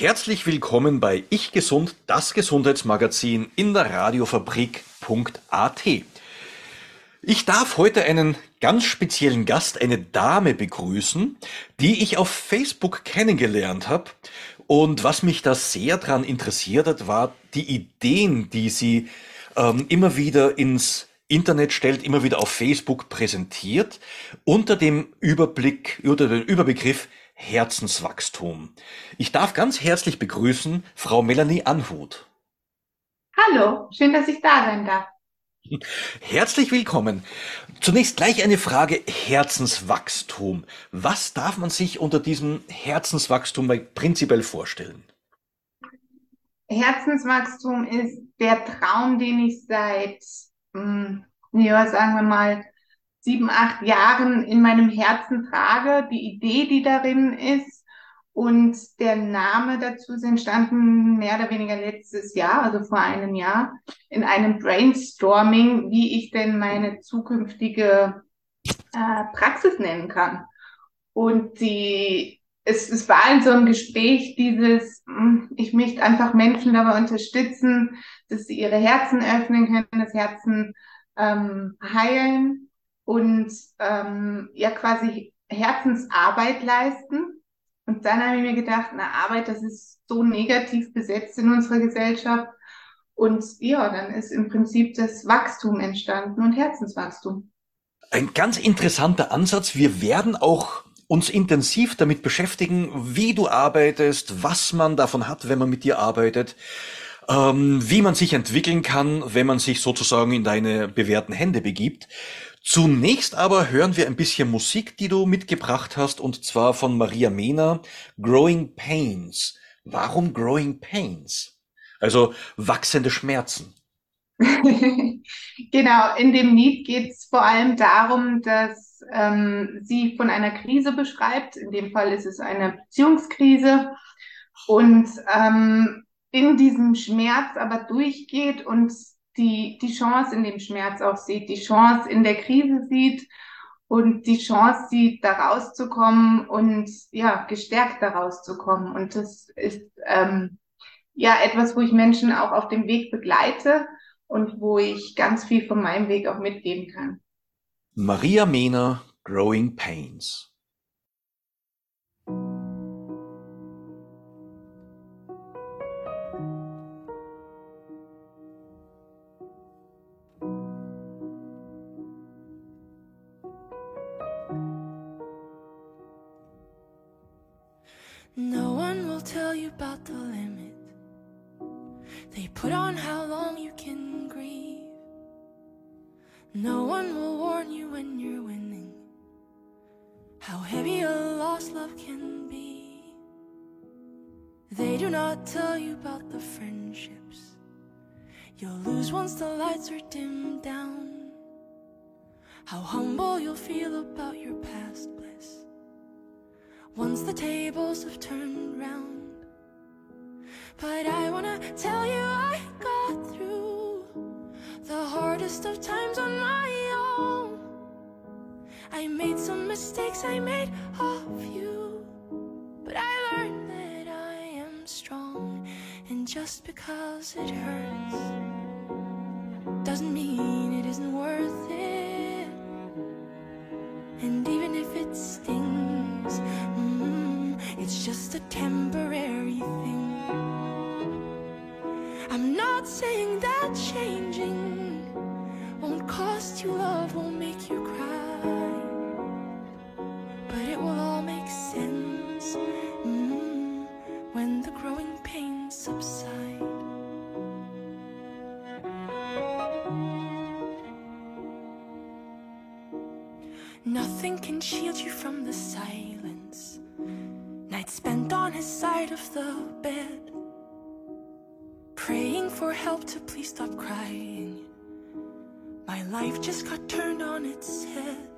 Herzlich willkommen bei Ich Gesund, das Gesundheitsmagazin in der Radiofabrik.at. Ich darf heute einen ganz speziellen Gast, eine Dame begrüßen, die ich auf Facebook kennengelernt habe. Und was mich da sehr dran interessiert hat, war die Ideen, die sie ähm, immer wieder ins Internet stellt, immer wieder auf Facebook präsentiert, unter dem Überblick, unter dem Überbegriff Herzenswachstum. Ich darf ganz herzlich begrüßen Frau Melanie Anhut. Hallo, schön, dass ich da sein darf. Herzlich willkommen. Zunächst gleich eine Frage Herzenswachstum. Was darf man sich unter diesem Herzenswachstum prinzipiell vorstellen? Herzenswachstum ist der Traum, den ich seit, hm, ja, sagen wir mal, sieben, acht Jahren in meinem Herzen trage, die Idee, die darin ist. Und der Name dazu ist entstanden mehr oder weniger letztes Jahr, also vor einem Jahr, in einem Brainstorming, wie ich denn meine zukünftige äh, Praxis nennen kann. Und die, es, es war in so einem Gespräch dieses, hm, ich möchte einfach Menschen dabei unterstützen, dass sie ihre Herzen öffnen können, das Herzen ähm, heilen und ähm, ja quasi Herzensarbeit leisten. Und dann habe ich mir gedacht, na Arbeit, das ist so negativ besetzt in unserer Gesellschaft. Und ja, dann ist im Prinzip das Wachstum entstanden und Herzenswachstum. Ein ganz interessanter Ansatz. Wir werden auch uns intensiv damit beschäftigen, wie du arbeitest, was man davon hat, wenn man mit dir arbeitet, ähm, wie man sich entwickeln kann, wenn man sich sozusagen in deine bewährten Hände begibt. Zunächst aber hören wir ein bisschen Musik, die du mitgebracht hast, und zwar von Maria Mena, Growing Pains. Warum Growing Pains? Also wachsende Schmerzen. genau, in dem Lied geht es vor allem darum, dass ähm, sie von einer Krise beschreibt. In dem Fall ist es eine Beziehungskrise. Und ähm, in diesem Schmerz aber durchgeht und die, die Chance in dem Schmerz auch sieht, die Chance in der Krise sieht und die Chance sieht, da rauszukommen und ja, gestärkt da rauszukommen. Und das ist ähm, ja etwas, wo ich Menschen auch auf dem Weg begleite und wo ich ganz viel von meinem Weg auch mitgeben kann. Maria Mehner, Growing Pains. Just because it hurts doesn't mean it isn't worth it. And even if it stings, mm, it's just a temporary thing. I'm not saying that changing Nothing can shield you from the silence Nights spent on his side of the bed, praying for help to please stop crying. My life just got turned on its head.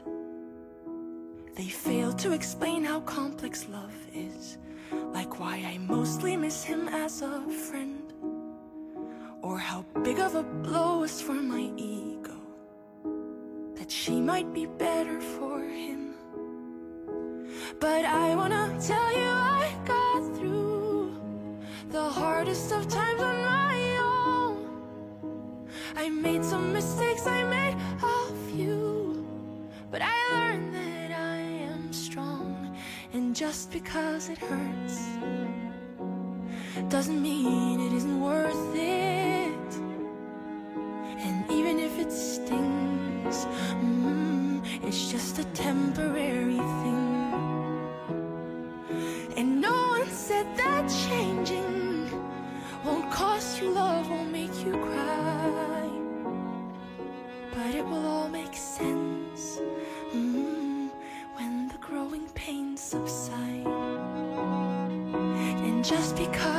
They fail to explain how complex love is, like why I mostly miss him as a friend, or how big of a blow was for my that she might be better for him. But I wanna tell you I got through The hardest of times on my own. I made some mistakes, I made a few, but I learned that I am strong, and just because it hurts doesn't mean it isn't worth it. And even if it stings, mm, it's just a temporary thing. And no one said that changing won't cost you love, won't make you cry. But it will all make sense mm, when the growing pains subside. And just because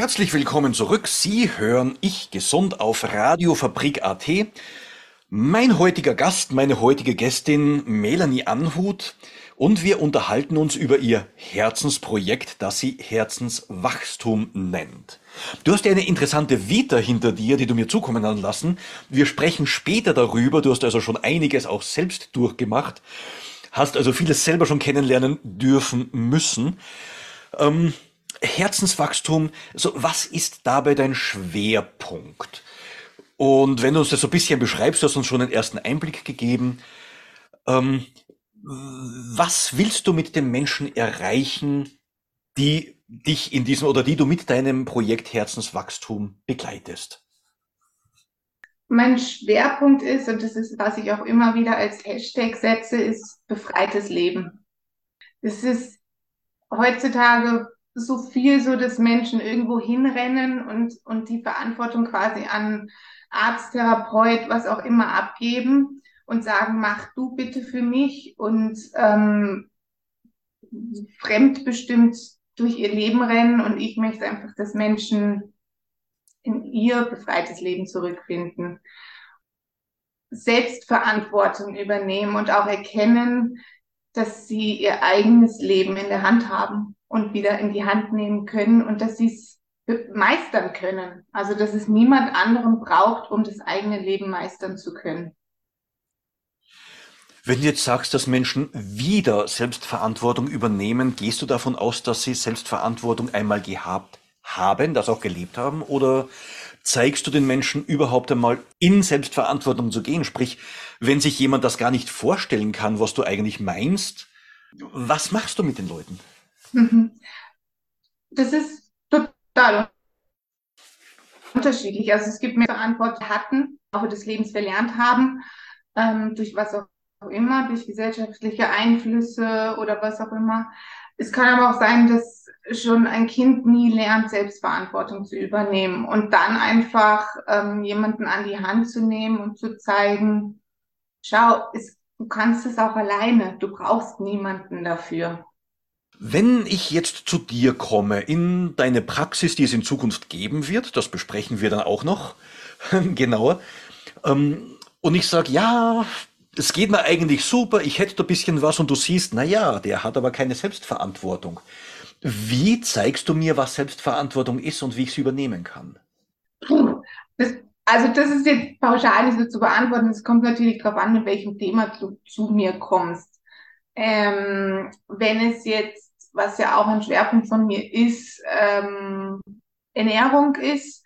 Herzlich willkommen zurück. Sie hören Ich gesund auf Radiofabrik.at. Mein heutiger Gast, meine heutige Gästin Melanie Anhut und wir unterhalten uns über ihr Herzensprojekt, das sie Herzenswachstum nennt. Du hast ja eine interessante Vita hinter dir, die du mir zukommen lassen. Wir sprechen später darüber. Du hast also schon einiges auch selbst durchgemacht, hast also vieles selber schon kennenlernen dürfen müssen. Ähm, Herzenswachstum, so was ist dabei dein Schwerpunkt? Und wenn du uns das so ein bisschen beschreibst, du hast uns schon einen ersten Einblick gegeben. Ähm, was willst du mit den Menschen erreichen, die dich in diesem oder die du mit deinem Projekt Herzenswachstum begleitest? Mein Schwerpunkt ist, und das ist, was ich auch immer wieder als Hashtag setze, ist befreites Leben. Es ist heutzutage so viel so, dass Menschen irgendwo hinrennen und, und die Verantwortung quasi an Arzt, Therapeut, was auch immer abgeben und sagen, mach du bitte für mich und ähm, fremdbestimmt durch ihr Leben rennen und ich möchte einfach, dass Menschen in ihr befreites Leben zurückfinden. Selbstverantwortung übernehmen und auch erkennen, dass sie ihr eigenes Leben in der Hand haben und wieder in die Hand nehmen können und dass sie es meistern können. Also dass es niemand anderen braucht, um das eigene Leben meistern zu können. Wenn du jetzt sagst, dass Menschen wieder Selbstverantwortung übernehmen, gehst du davon aus, dass sie Selbstverantwortung einmal gehabt haben, das auch gelebt haben? Oder zeigst du den Menschen überhaupt einmal in Selbstverantwortung zu gehen? Sprich, wenn sich jemand das gar nicht vorstellen kann, was du eigentlich meinst, was machst du mit den Leuten? Mhm. Das ist total unterschiedlich. Also es gibt mehr Verantwortung hatten, auch des Lebens verlernt haben, ähm, durch was auch immer, durch gesellschaftliche Einflüsse oder was auch immer. Es kann aber auch sein, dass schon ein Kind nie lernt, Selbstverantwortung zu übernehmen und dann einfach ähm, jemanden an die Hand zu nehmen und zu zeigen, schau, es, du kannst es auch alleine, du brauchst niemanden dafür. Wenn ich jetzt zu dir komme, in deine Praxis, die es in Zukunft geben wird, das besprechen wir dann auch noch genauer, ähm, und ich sage, ja, es geht mir eigentlich super, ich hätte da ein bisschen was und du siehst, na ja, der hat aber keine Selbstverantwortung. Wie zeigst du mir, was Selbstverantwortung ist und wie ich sie übernehmen kann? Das, also das ist jetzt pauschal nicht so zu beantworten. Es kommt natürlich darauf an, mit welchem Thema du zu mir kommst. Ähm, wenn es jetzt was ja auch ein Schwerpunkt von mir ist, ähm, Ernährung ist,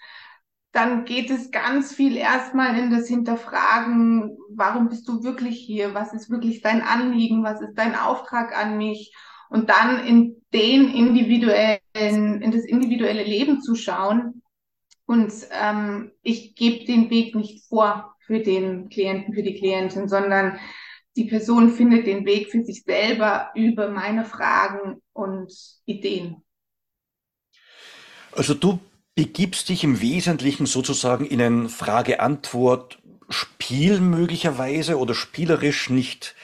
dann geht es ganz viel erstmal in das Hinterfragen, warum bist du wirklich hier? Was ist wirklich dein Anliegen? Was ist dein Auftrag an mich? Und dann in den individuellen, in das individuelle Leben zu schauen. Und ähm, ich gebe den Weg nicht vor für den Klienten, für die Klientin, sondern die Person findet den Weg für sich selber über meine Fragen und Ideen. Also du begibst dich im Wesentlichen sozusagen in ein Frage-Antwort-Spiel möglicherweise oder spielerisch nicht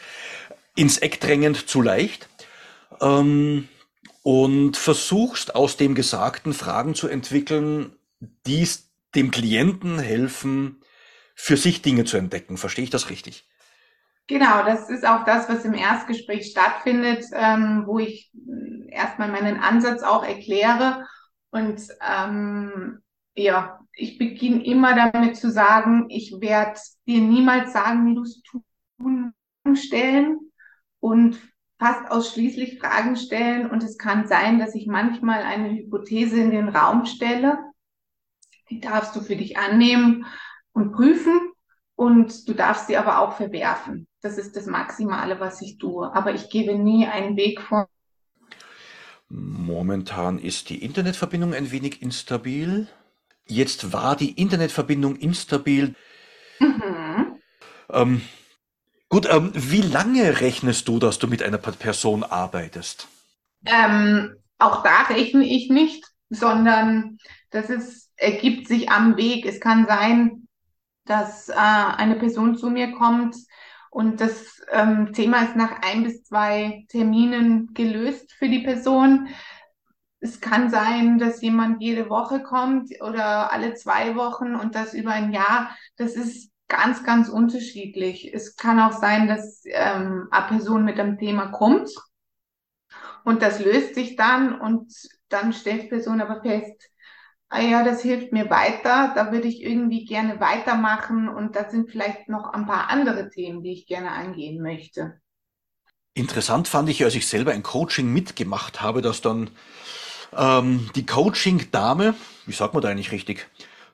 ins Eck drängend zu leicht ähm, und versuchst aus dem Gesagten Fragen zu entwickeln, die dem Klienten helfen, für sich Dinge zu entdecken. Verstehe ich das richtig? Genau, das ist auch das, was im Erstgespräch stattfindet, ähm, wo ich erstmal meinen Ansatz auch erkläre. Und ähm, ja, ich beginne immer damit zu sagen, ich werde dir niemals sagen, wie du es tun stellen und fast ausschließlich Fragen stellen. Und es kann sein, dass ich manchmal eine Hypothese in den Raum stelle. Die darfst du für dich annehmen und prüfen. Und du darfst sie aber auch verwerfen. Das ist das Maximale, was ich tue. Aber ich gebe nie einen Weg vor. Momentan ist die Internetverbindung ein wenig instabil. Jetzt war die Internetverbindung instabil. Mhm. Ähm, gut, ähm, wie lange rechnest du, dass du mit einer Person arbeitest? Ähm, auch da rechne ich nicht, sondern das ist, ergibt sich am Weg. Es kann sein, dass äh, eine Person zu mir kommt, und das ähm, Thema ist nach ein bis zwei Terminen gelöst für die Person. Es kann sein, dass jemand jede Woche kommt oder alle zwei Wochen und das über ein Jahr. Das ist ganz, ganz unterschiedlich. Es kann auch sein, dass ähm, eine Person mit einem Thema kommt und das löst sich dann und dann stellt die Person aber fest, ah ja, das hilft mir weiter, da würde ich irgendwie gerne weitermachen und da sind vielleicht noch ein paar andere Themen, die ich gerne eingehen möchte. Interessant fand ich, als ich selber ein Coaching mitgemacht habe, dass dann ähm, die Coaching-Dame, wie sagt man da eigentlich richtig,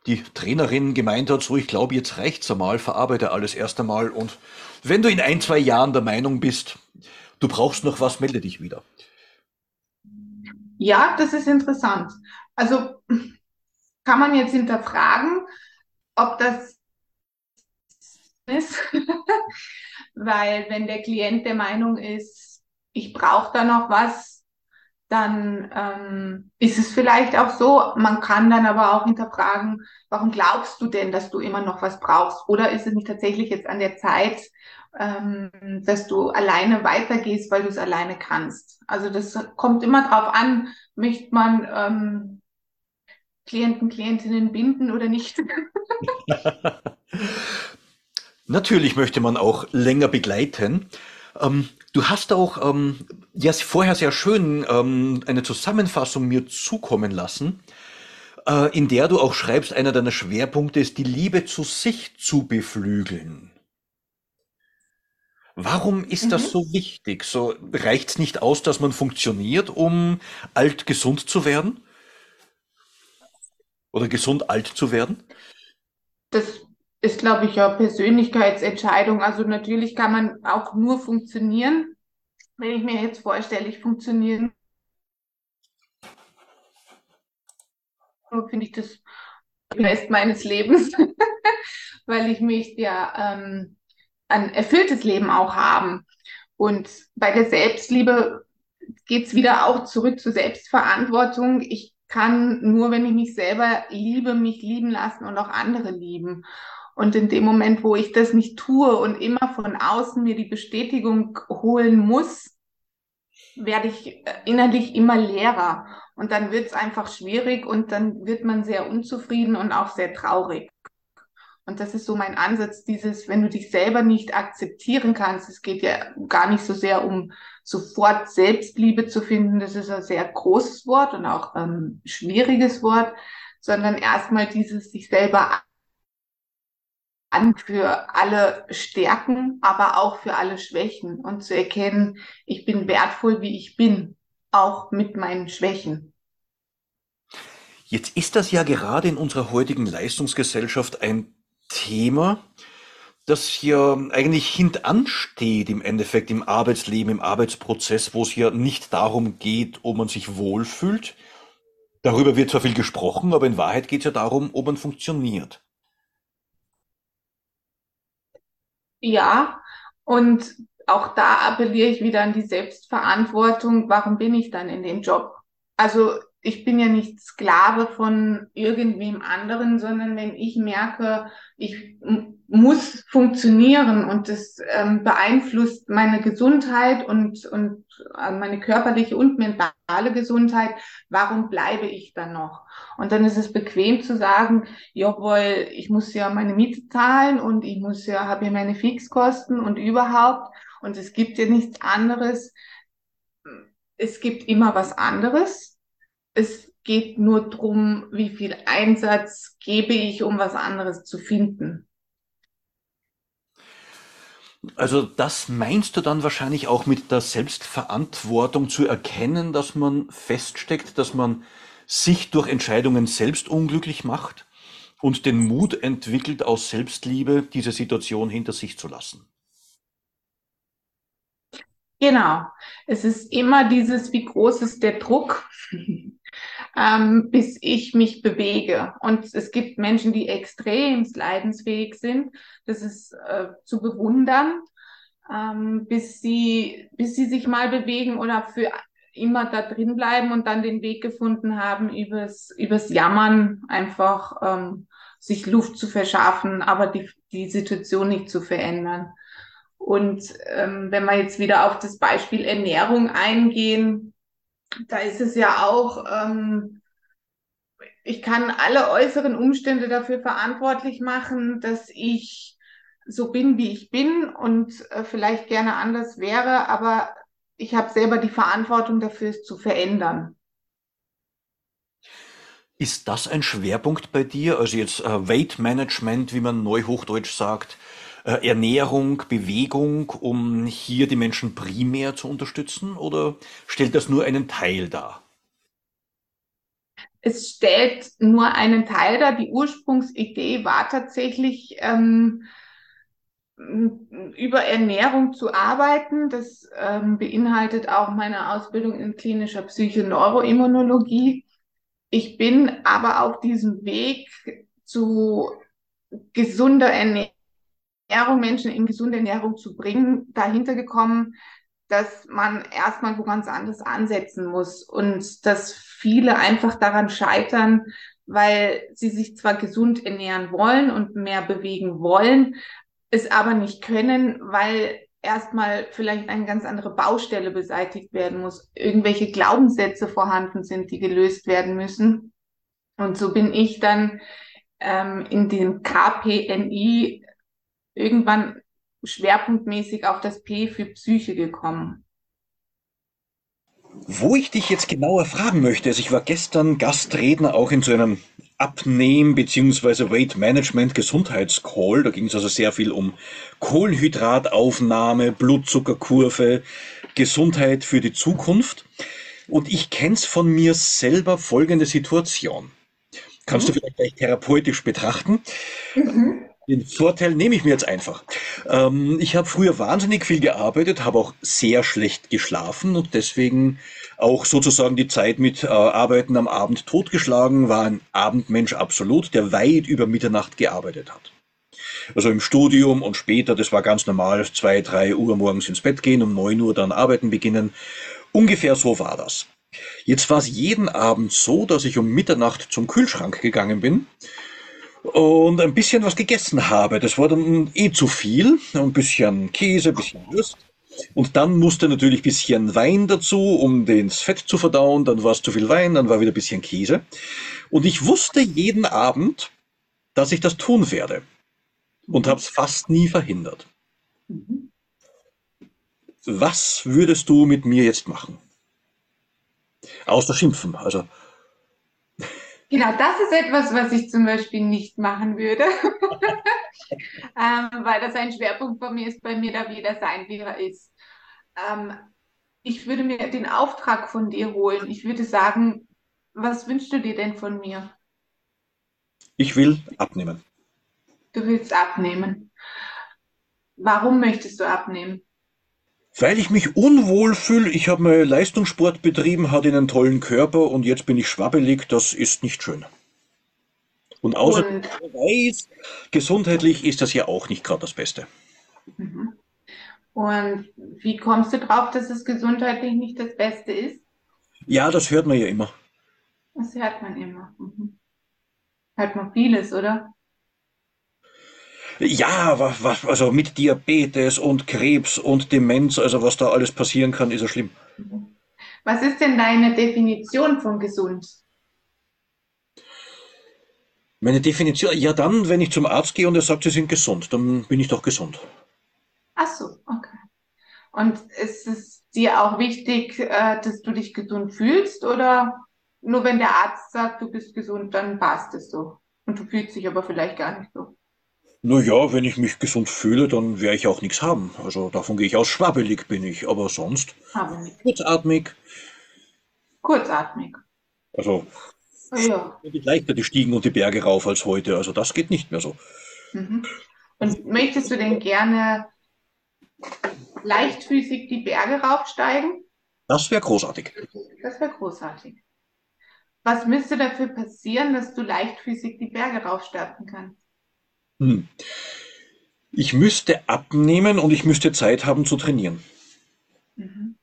die Trainerin gemeint hat, so ich glaube, jetzt reicht's einmal, verarbeite alles erst einmal und wenn du in ein, zwei Jahren der Meinung bist, du brauchst noch was, melde dich wieder. Ja, das ist interessant. Also kann man jetzt hinterfragen, ob das ist, weil wenn der Klient der Meinung ist, ich brauche da noch was, dann ähm, ist es vielleicht auch so. Man kann dann aber auch hinterfragen, warum glaubst du denn, dass du immer noch was brauchst? Oder ist es nicht tatsächlich jetzt an der Zeit, ähm, dass du alleine weitergehst, weil du es alleine kannst? Also das kommt immer drauf an, möchte man ähm, Klienten, Klientinnen binden oder nicht? Natürlich möchte man auch länger begleiten. Ähm, du hast auch ähm, ja vorher sehr schön ähm, eine Zusammenfassung mir zukommen lassen, äh, in der du auch schreibst, einer deiner Schwerpunkte ist, die Liebe zu sich zu beflügeln. Warum ist mhm. das so wichtig? So reicht's nicht aus, dass man funktioniert, um alt gesund zu werden? Oder gesund alt zu werden? Das ist, glaube ich, ja Persönlichkeitsentscheidung. Also natürlich kann man auch nur funktionieren. Wenn ich mir jetzt vorstelle, ich funktioniere, finde ich das Rest meines Lebens, weil ich möchte ja ähm, ein erfülltes Leben auch haben. Und bei der Selbstliebe geht es wieder auch zurück zur Selbstverantwortung. Ich kann nur, wenn ich mich selber liebe, mich lieben lassen und auch andere lieben. Und in dem Moment, wo ich das nicht tue und immer von außen mir die Bestätigung holen muss, werde ich innerlich immer leerer. Und dann wird es einfach schwierig und dann wird man sehr unzufrieden und auch sehr traurig. Und das ist so mein Ansatz, dieses, wenn du dich selber nicht akzeptieren kannst, es geht ja gar nicht so sehr um sofort Selbstliebe zu finden, das ist ein sehr großes Wort und auch ein schwieriges Wort, sondern erstmal dieses sich selber an für alle Stärken, aber auch für alle Schwächen und zu erkennen, ich bin wertvoll, wie ich bin, auch mit meinen Schwächen. Jetzt ist das ja gerade in unserer heutigen Leistungsgesellschaft ein Thema, das hier eigentlich hintansteht im Endeffekt im Arbeitsleben, im Arbeitsprozess, wo es hier nicht darum geht, ob man sich wohlfühlt. Darüber wird zwar viel gesprochen, aber in Wahrheit geht es ja darum, ob man funktioniert. Ja, und auch da appelliere ich wieder an die Selbstverantwortung. Warum bin ich dann in dem Job? Also ich bin ja nicht Sklave von irgendwem anderen, sondern wenn ich merke, ich muss funktionieren und das ähm, beeinflusst meine Gesundheit und, und äh, meine körperliche und mentale Gesundheit, warum bleibe ich dann noch? Und dann ist es bequem zu sagen, jawohl, ich muss ja meine Miete zahlen und ich muss ja, habe ja meine Fixkosten und überhaupt und es gibt ja nichts anderes. Es gibt immer was anderes es geht nur darum, wie viel Einsatz gebe ich, um was anderes zu finden. Also das meinst du dann wahrscheinlich auch mit der Selbstverantwortung zu erkennen, dass man feststeckt, dass man sich durch Entscheidungen selbst unglücklich macht und den Mut entwickelt, aus Selbstliebe diese Situation hinter sich zu lassen. Genau. Es ist immer dieses, wie groß ist der Druck, ähm, bis ich mich bewege. Und es gibt Menschen, die extrem leidensfähig sind. Das ist äh, zu bewundern, ähm, bis sie, bis sie sich mal bewegen oder für immer da drin bleiben und dann den Weg gefunden haben, übers, übers Jammern einfach ähm, sich Luft zu verschaffen, aber die, die Situation nicht zu verändern. Und ähm, wenn wir jetzt wieder auf das Beispiel Ernährung eingehen, da ist es ja auch, ähm, ich kann alle äußeren Umstände dafür verantwortlich machen, dass ich so bin, wie ich bin und äh, vielleicht gerne anders wäre, aber ich habe selber die Verantwortung dafür, es zu verändern. Ist das ein Schwerpunkt bei dir? Also jetzt äh, Weight Management, wie man neuhochdeutsch sagt, Ernährung, Bewegung, um hier die Menschen primär zu unterstützen oder stellt das nur einen Teil dar? Es stellt nur einen Teil dar. Die Ursprungsidee war tatsächlich, ähm, über Ernährung zu arbeiten. Das ähm, beinhaltet auch meine Ausbildung in klinischer Psychoneuroimmunologie. Ich bin aber auf diesem Weg zu gesunder Ernährung Ernährung, Menschen in gesunde Ernährung zu bringen, dahinter gekommen, dass man erstmal wo ganz anders ansetzen muss und dass viele einfach daran scheitern, weil sie sich zwar gesund ernähren wollen und mehr bewegen wollen, es aber nicht können, weil erstmal vielleicht eine ganz andere Baustelle beseitigt werden muss, irgendwelche Glaubenssätze vorhanden sind, die gelöst werden müssen. Und so bin ich dann ähm, in dem KPNI irgendwann schwerpunktmäßig auf das P für Psyche gekommen. Wo ich dich jetzt genauer fragen möchte, also ich war gestern Gastredner auch in so einem Abnehmen- bzw. Weight Management Gesundheitscall. Da ging es also sehr viel um Kohlenhydrataufnahme, Blutzuckerkurve, Gesundheit für die Zukunft. Und ich kenne es von mir selber folgende Situation. Kannst mhm. du vielleicht gleich therapeutisch betrachten. Mhm. Den Vorteil nehme ich mir jetzt einfach. Ähm, ich habe früher wahnsinnig viel gearbeitet, habe auch sehr schlecht geschlafen und deswegen auch sozusagen die Zeit mit äh, Arbeiten am Abend totgeschlagen, war ein Abendmensch absolut, der weit über Mitternacht gearbeitet hat. Also im Studium und später, das war ganz normal, zwei, drei Uhr morgens ins Bett gehen, um neun Uhr dann arbeiten beginnen. Ungefähr so war das. Jetzt war es jeden Abend so, dass ich um Mitternacht zum Kühlschrank gegangen bin und ein bisschen was gegessen habe. Das war dann eh zu viel. Ein bisschen Käse, ein bisschen Wurst. Und dann musste natürlich ein bisschen Wein dazu, um das Fett zu verdauen. Dann war es zu viel Wein, dann war wieder ein bisschen Käse. Und ich wusste jeden Abend, dass ich das tun werde. Und habe es fast nie verhindert. Was würdest du mit mir jetzt machen? Außer schimpfen. Also Genau, das ist etwas, was ich zum Beispiel nicht machen würde, ähm, weil das ein Schwerpunkt von mir ist, bei mir da wieder sein, wie er ist. Ähm, ich würde mir den Auftrag von dir holen. Ich würde sagen, was wünschst du dir denn von mir? Ich will abnehmen. Du willst abnehmen. Warum möchtest du abnehmen? Weil ich mich unwohl fühle, ich habe mal Leistungssport betrieben, hatte einen tollen Körper und jetzt bin ich schwabbelig, das ist nicht schön. Und außerdem weiß, gesundheitlich ist das ja auch nicht gerade das Beste. Mhm. Und wie kommst du drauf, dass es gesundheitlich nicht das Beste ist? Ja, das hört man ja immer. Das hört man immer. Mhm. Hört man vieles, oder? Ja, was, was, also mit Diabetes und Krebs und Demenz, also was da alles passieren kann, ist ja schlimm. Was ist denn deine Definition von gesund? Meine Definition, ja dann, wenn ich zum Arzt gehe und er sagt, Sie sind gesund, dann bin ich doch gesund. Ach so, okay. Und ist es dir auch wichtig, äh, dass du dich gesund fühlst oder nur wenn der Arzt sagt, du bist gesund, dann passt es so? Und du fühlst dich aber vielleicht gar nicht so. Na ja, wenn ich mich gesund fühle, dann werde ich auch nichts haben. Also davon gehe ich aus, schwabbelig bin ich, aber sonst kurzatmig. Kurzatmig. Also Ja. geht leichter die Stiegen und die Berge rauf als heute. Also das geht nicht mehr so. Mhm. Und möchtest du denn gerne leichtfüßig die Berge raufsteigen? Das wäre großartig. Das wäre großartig. Was müsste dafür passieren, dass du leichtfüßig die Berge raufsteigen kannst? Hm. Ich müsste abnehmen und ich müsste Zeit haben zu trainieren. Mhm.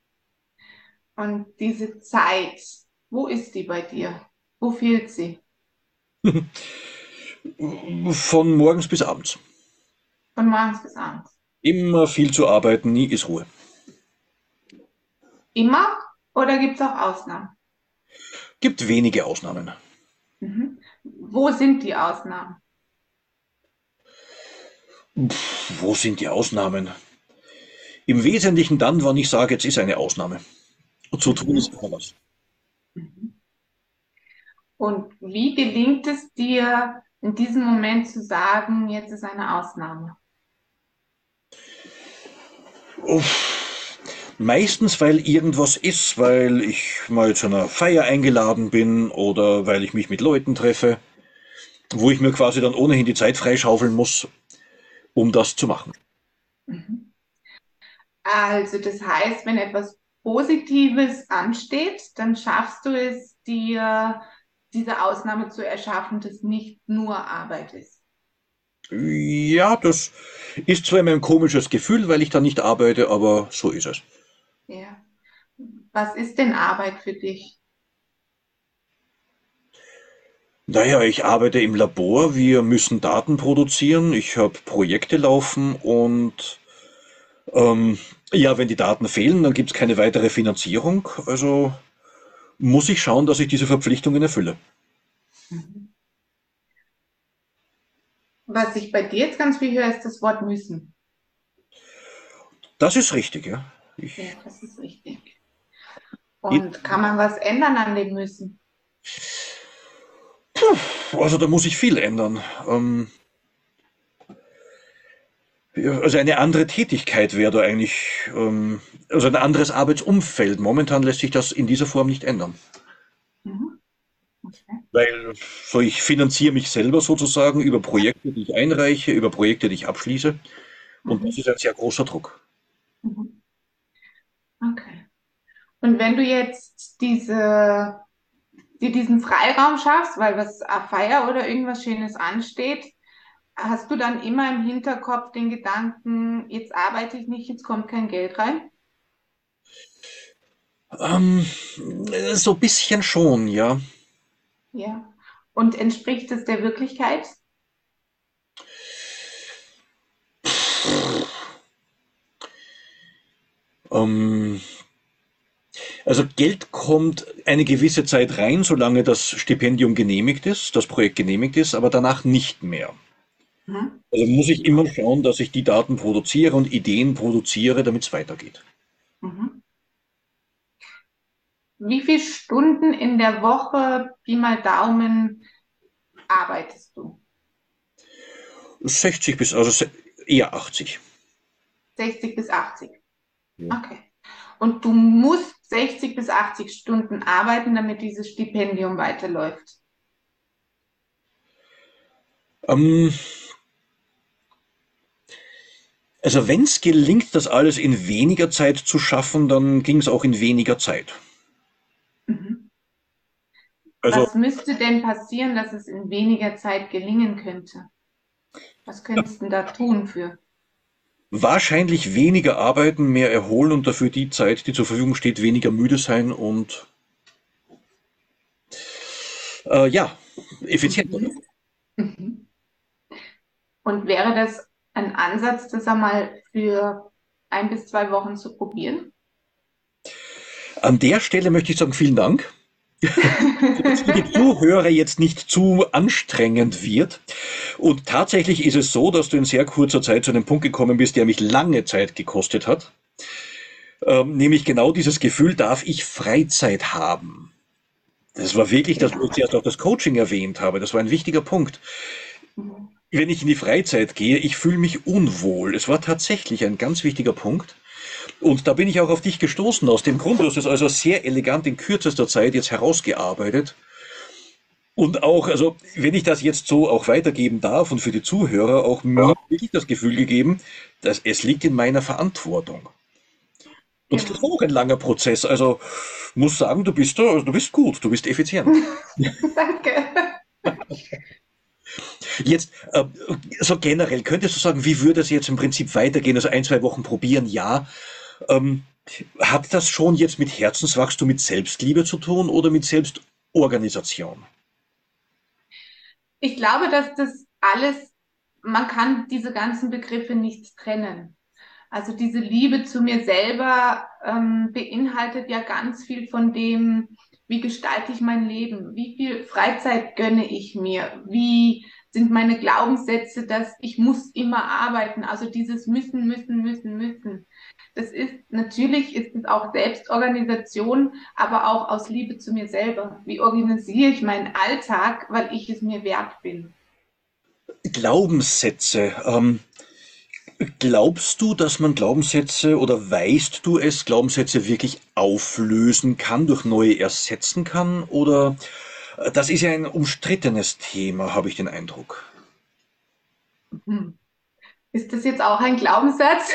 Und diese Zeit, wo ist die bei dir? Wo fehlt sie? Von morgens bis abends. Von morgens bis abends. Immer viel zu arbeiten, nie ist Ruhe. Immer oder gibt es auch Ausnahmen? Gibt wenige Ausnahmen. Mhm. Wo sind die Ausnahmen? Pff, wo sind die Ausnahmen? Im Wesentlichen dann, wann ich sage, jetzt ist eine Ausnahme. Und zu tun ist immer was. Und wie gelingt es dir, in diesem Moment zu sagen, jetzt ist eine Ausnahme? Uff. Meistens, weil irgendwas ist, weil ich mal zu einer Feier eingeladen bin oder weil ich mich mit Leuten treffe, wo ich mir quasi dann ohnehin die Zeit freischaufeln muss, um das zu machen. Mhm. Also das heißt, wenn etwas Positives ansteht, dann schaffst du es, dir diese Ausnahme zu erschaffen, dass nicht nur Arbeit ist. Ja, das ist zwar immer ein komisches Gefühl, weil ich da nicht arbeite, aber so ist es. Ja. Was ist denn Arbeit für dich? Naja, ich arbeite im Labor, wir müssen Daten produzieren, ich habe Projekte laufen und ähm, ja, wenn die Daten fehlen, dann gibt es keine weitere Finanzierung. Also muss ich schauen, dass ich diese Verpflichtungen erfülle. Was ich bei dir jetzt ganz viel höre, ist das Wort müssen. Das ist richtig, ja. Ich, Ja, das ist richtig. Und kann man was ändern an dem Müssen? Also da muss ich viel ändern. Ähm, also eine andere Tätigkeit wäre da eigentlich, ähm, also ein anderes Arbeitsumfeld. Momentan lässt sich das in dieser Form nicht ändern. Mhm. Okay. Weil so ich finanziere mich selber sozusagen über Projekte, die ich einreiche, über Projekte, die ich abschließe. Und Mhm. das ist ein sehr großer Druck. Mhm. Okay. Und wenn du jetzt diese, dir diesen Freiraum schaffst, weil was eine Feier oder irgendwas Schönes ansteht, hast du dann immer im Hinterkopf den Gedanken, jetzt arbeite ich nicht, jetzt kommt kein Geld rein? Ähm, so ein bisschen schon, ja. Ja. Und entspricht es der Wirklichkeit? Ähm, also Geld kommt eine gewisse Zeit rein, solange das Stipendium genehmigt ist, das Projekt genehmigt ist, aber danach nicht mehr. Mhm. Also muss ich immer schauen, dass ich die Daten produziere und Ideen produziere, damit es weitergeht. Mhm. Wie viele Stunden in der Woche, Pi mal Daumen, arbeitest du? 60 bis, also eher 80. 60 bis 80. Ja. Okay. Und du musst 60 bis 80 Stunden arbeiten, damit dieses Stipendium weiterläuft. Ähm, also wenn es gelingt, das alles in weniger Zeit zu schaffen, dann ging es auch in weniger Zeit. Mhm. Also Was müsste denn passieren, dass es in weniger Zeit gelingen könnte? Was könntest du denn da tun für? Wahrscheinlich weniger arbeiten, mehr erholen und dafür die Zeit, die zur Verfügung steht, weniger müde sein und äh, ja, effizienter. Mhm. Und wäre das ein Ansatz, das einmal für ein bis zwei Wochen zu probieren? An der Stelle möchte ich sagen, vielen Dank. Dass für die Zuhörer jetzt nicht zu anstrengend wird. Und tatsächlich ist es so, dass du in sehr kurzer Zeit zu einem Punkt gekommen bist, der mich lange Zeit gekostet hat. Ähm, nämlich genau dieses Gefühl, darf ich Freizeit haben? Das war wirklich das, wo ich zuerst auch das Coaching erwähnt habe. Das war ein wichtiger Punkt. Wenn ich in die Freizeit gehe, ich fühle mich unwohl. Es war tatsächlich ein ganz wichtiger Punkt. Und da bin ich auch auf dich gestoßen. Aus dem Grund, du hast es also sehr elegant in kürzester Zeit jetzt herausgearbeitet. Und auch, also, wenn ich das jetzt so auch weitergeben darf und für die Zuhörer auch mir wirklich das Gefühl gegeben, dass es liegt in meiner Verantwortung. Und ja. das war auch ein langer Prozess. Also, muss sagen, du bist, du bist gut, du bist effizient. Danke. Jetzt, äh, so generell, könntest du sagen, wie würde es jetzt im Prinzip weitergehen? Also ein, zwei Wochen probieren, ja. Ähm, hat das schon jetzt mit Herzenswachstum, mit Selbstliebe zu tun oder mit Selbstorganisation? Ich glaube, dass das alles, man kann diese ganzen Begriffe nicht trennen. Also diese Liebe zu mir selber ähm, beinhaltet ja ganz viel von dem, wie gestalte ich mein Leben, wie viel Freizeit gönne ich mir, wie sind meine Glaubenssätze, dass ich muss immer arbeiten, also dieses müssen, müssen, müssen, müssen. Das ist, natürlich ist es auch Selbstorganisation, aber auch aus Liebe zu mir selber. Wie organisiere ich meinen Alltag, weil ich es mir wert bin? Glaubenssätze. Ähm, glaubst du, dass man Glaubenssätze oder weißt du es, Glaubenssätze wirklich auflösen kann, durch neue ersetzen kann? Oder das ist ja ein umstrittenes Thema, habe ich den Eindruck. Hm. Ist das jetzt auch ein Glaubenssatz?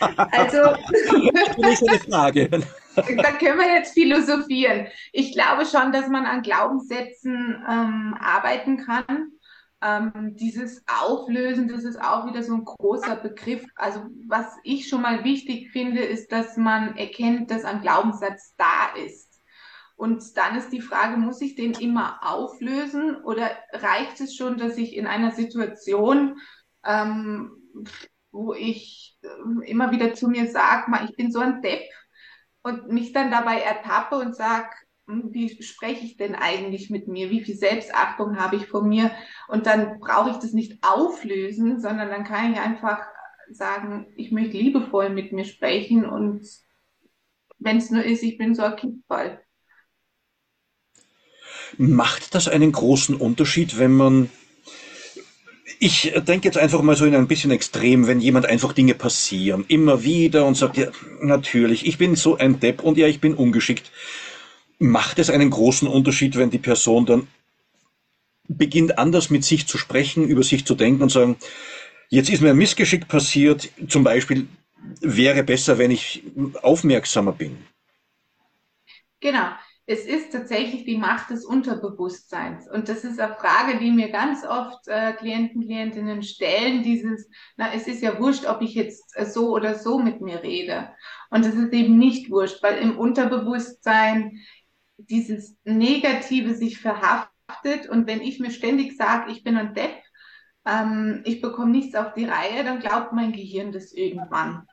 also, das ist eine Frage. da können wir jetzt philosophieren. Ich glaube schon, dass man an Glaubenssätzen ähm, arbeiten kann. Ähm, dieses Auflösen, das ist auch wieder so ein großer Begriff. Also was ich schon mal wichtig finde, ist, dass man erkennt, dass ein Glaubenssatz da ist. Und dann ist die Frage, muss ich den immer auflösen oder reicht es schon, dass ich in einer Situation, ähm, wo ich äh, immer wieder zu mir sage, ich bin so ein Depp und mich dann dabei ertappe und sage, hm, wie spreche ich denn eigentlich mit mir? Wie viel Selbstachtung habe ich vor mir? Und dann brauche ich das nicht auflösen, sondern dann kann ich einfach sagen, ich möchte liebevoll mit mir sprechen und wenn es nur ist, ich bin so ein Kindball. Macht das einen großen Unterschied, wenn man ich denke jetzt einfach mal so in ein bisschen extrem, wenn jemand einfach Dinge passieren, immer wieder und sagt, ja, natürlich, ich bin so ein Depp und ja, ich bin ungeschickt. Macht es einen großen Unterschied, wenn die Person dann beginnt anders mit sich zu sprechen, über sich zu denken und sagen, jetzt ist mir ein Missgeschick passiert, zum Beispiel wäre besser, wenn ich aufmerksamer bin. Genau es ist tatsächlich die Macht des Unterbewusstseins. Und das ist eine Frage, die mir ganz oft äh, Klienten, Klientinnen stellen, dieses, na, es ist ja wurscht, ob ich jetzt äh, so oder so mit mir rede. Und es ist eben nicht wurscht, weil im Unterbewusstsein dieses Negative sich verhaftet. Und wenn ich mir ständig sage, ich bin ein Depp, ähm, ich bekomme nichts auf die Reihe, dann glaubt mein Gehirn das irgendwann.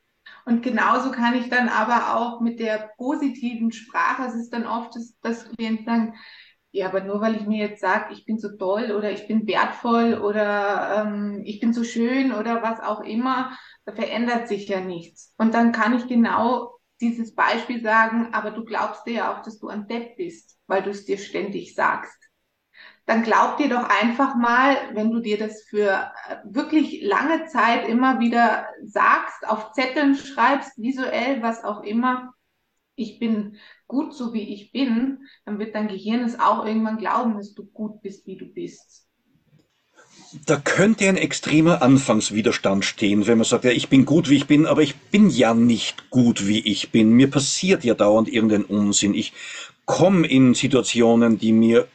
Und genauso kann ich dann aber auch mit der positiven Sprache, es ist dann oft, dass, dass Klienten sagen, ja, aber nur weil ich mir jetzt sage, ich bin so toll oder ich bin wertvoll oder ähm, ich bin so schön oder was auch immer, da verändert sich ja nichts. Und dann kann ich genau dieses Beispiel sagen, aber du glaubst dir ja auch, dass du ein Depp bist, weil du es dir ständig sagst dann glaub dir doch einfach mal, wenn du dir das für äh, wirklich lange Zeit immer wieder sagst, auf Zetteln schreibst, visuell, was auch immer, ich bin gut so wie ich bin, dann wird dein Gehirn es auch irgendwann glauben, dass du gut bist, wie du bist. Da könnte ein extremer Anfangswiderstand stehen, wenn man sagt, ja, ich bin gut, wie ich bin, aber ich bin ja nicht gut, wie ich bin. Mir passiert ja dauernd irgendein Unsinn. Ich komme in Situationen, die mir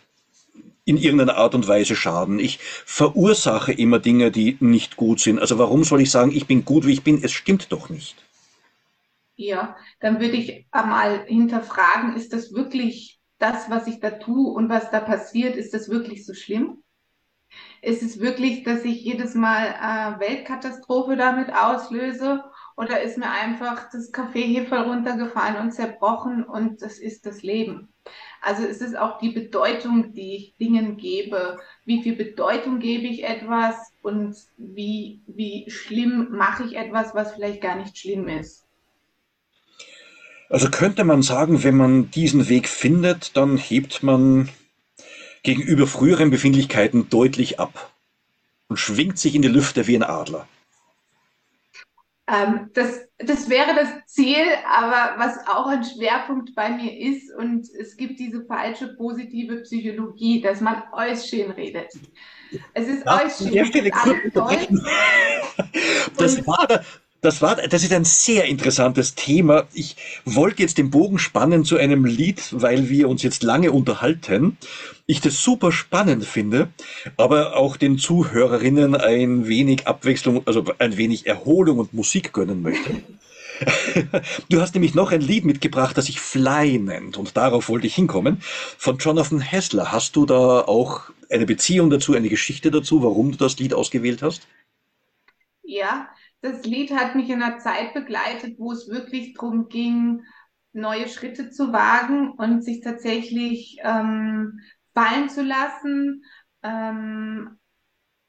in irgendeiner Art und Weise schaden. Ich verursache immer Dinge, die nicht gut sind. Also warum soll ich sagen, ich bin gut, wie ich bin? Es stimmt doch nicht. Ja, dann würde ich einmal hinterfragen, ist das wirklich das, was ich da tue und was da passiert, ist das wirklich so schlimm? Ist es wirklich, dass ich jedes Mal äh, Weltkatastrophe damit auslöse? Oder ist mir einfach das Kaffeehefe runtergefallen und zerbrochen und das ist das Leben? Also es ist auch die Bedeutung, die ich Dingen gebe. Wie viel Bedeutung gebe ich etwas und wie, wie schlimm mache ich etwas, was vielleicht gar nicht schlimm ist? Also könnte man sagen, wenn man diesen Weg findet, dann hebt man gegenüber früheren Befindlichkeiten deutlich ab und schwingt sich in die Lüfte wie ein Adler. Ähm, das, das wäre das Ziel, aber was auch ein Schwerpunkt bei mir ist, und es gibt diese falsche positive Psychologie, dass man euch schön redet. Es ist ja, euch schön. Das war, der, das war, das ist ein sehr interessantes Thema. Ich wollte jetzt den Bogen spannen zu einem Lied, weil wir uns jetzt lange unterhalten. Ich das super spannend finde, aber auch den Zuhörerinnen ein wenig Abwechslung, also ein wenig Erholung und Musik gönnen möchte. Du hast nämlich noch ein Lied mitgebracht, das sich Fly nennt und darauf wollte ich hinkommen. Von Jonathan Hessler. Hast du da auch eine Beziehung dazu, eine Geschichte dazu, warum du das Lied ausgewählt hast? Ja, das Lied hat mich in einer Zeit begleitet, wo es wirklich darum ging, neue Schritte zu wagen und sich tatsächlich ähm, fallen zu lassen, ähm,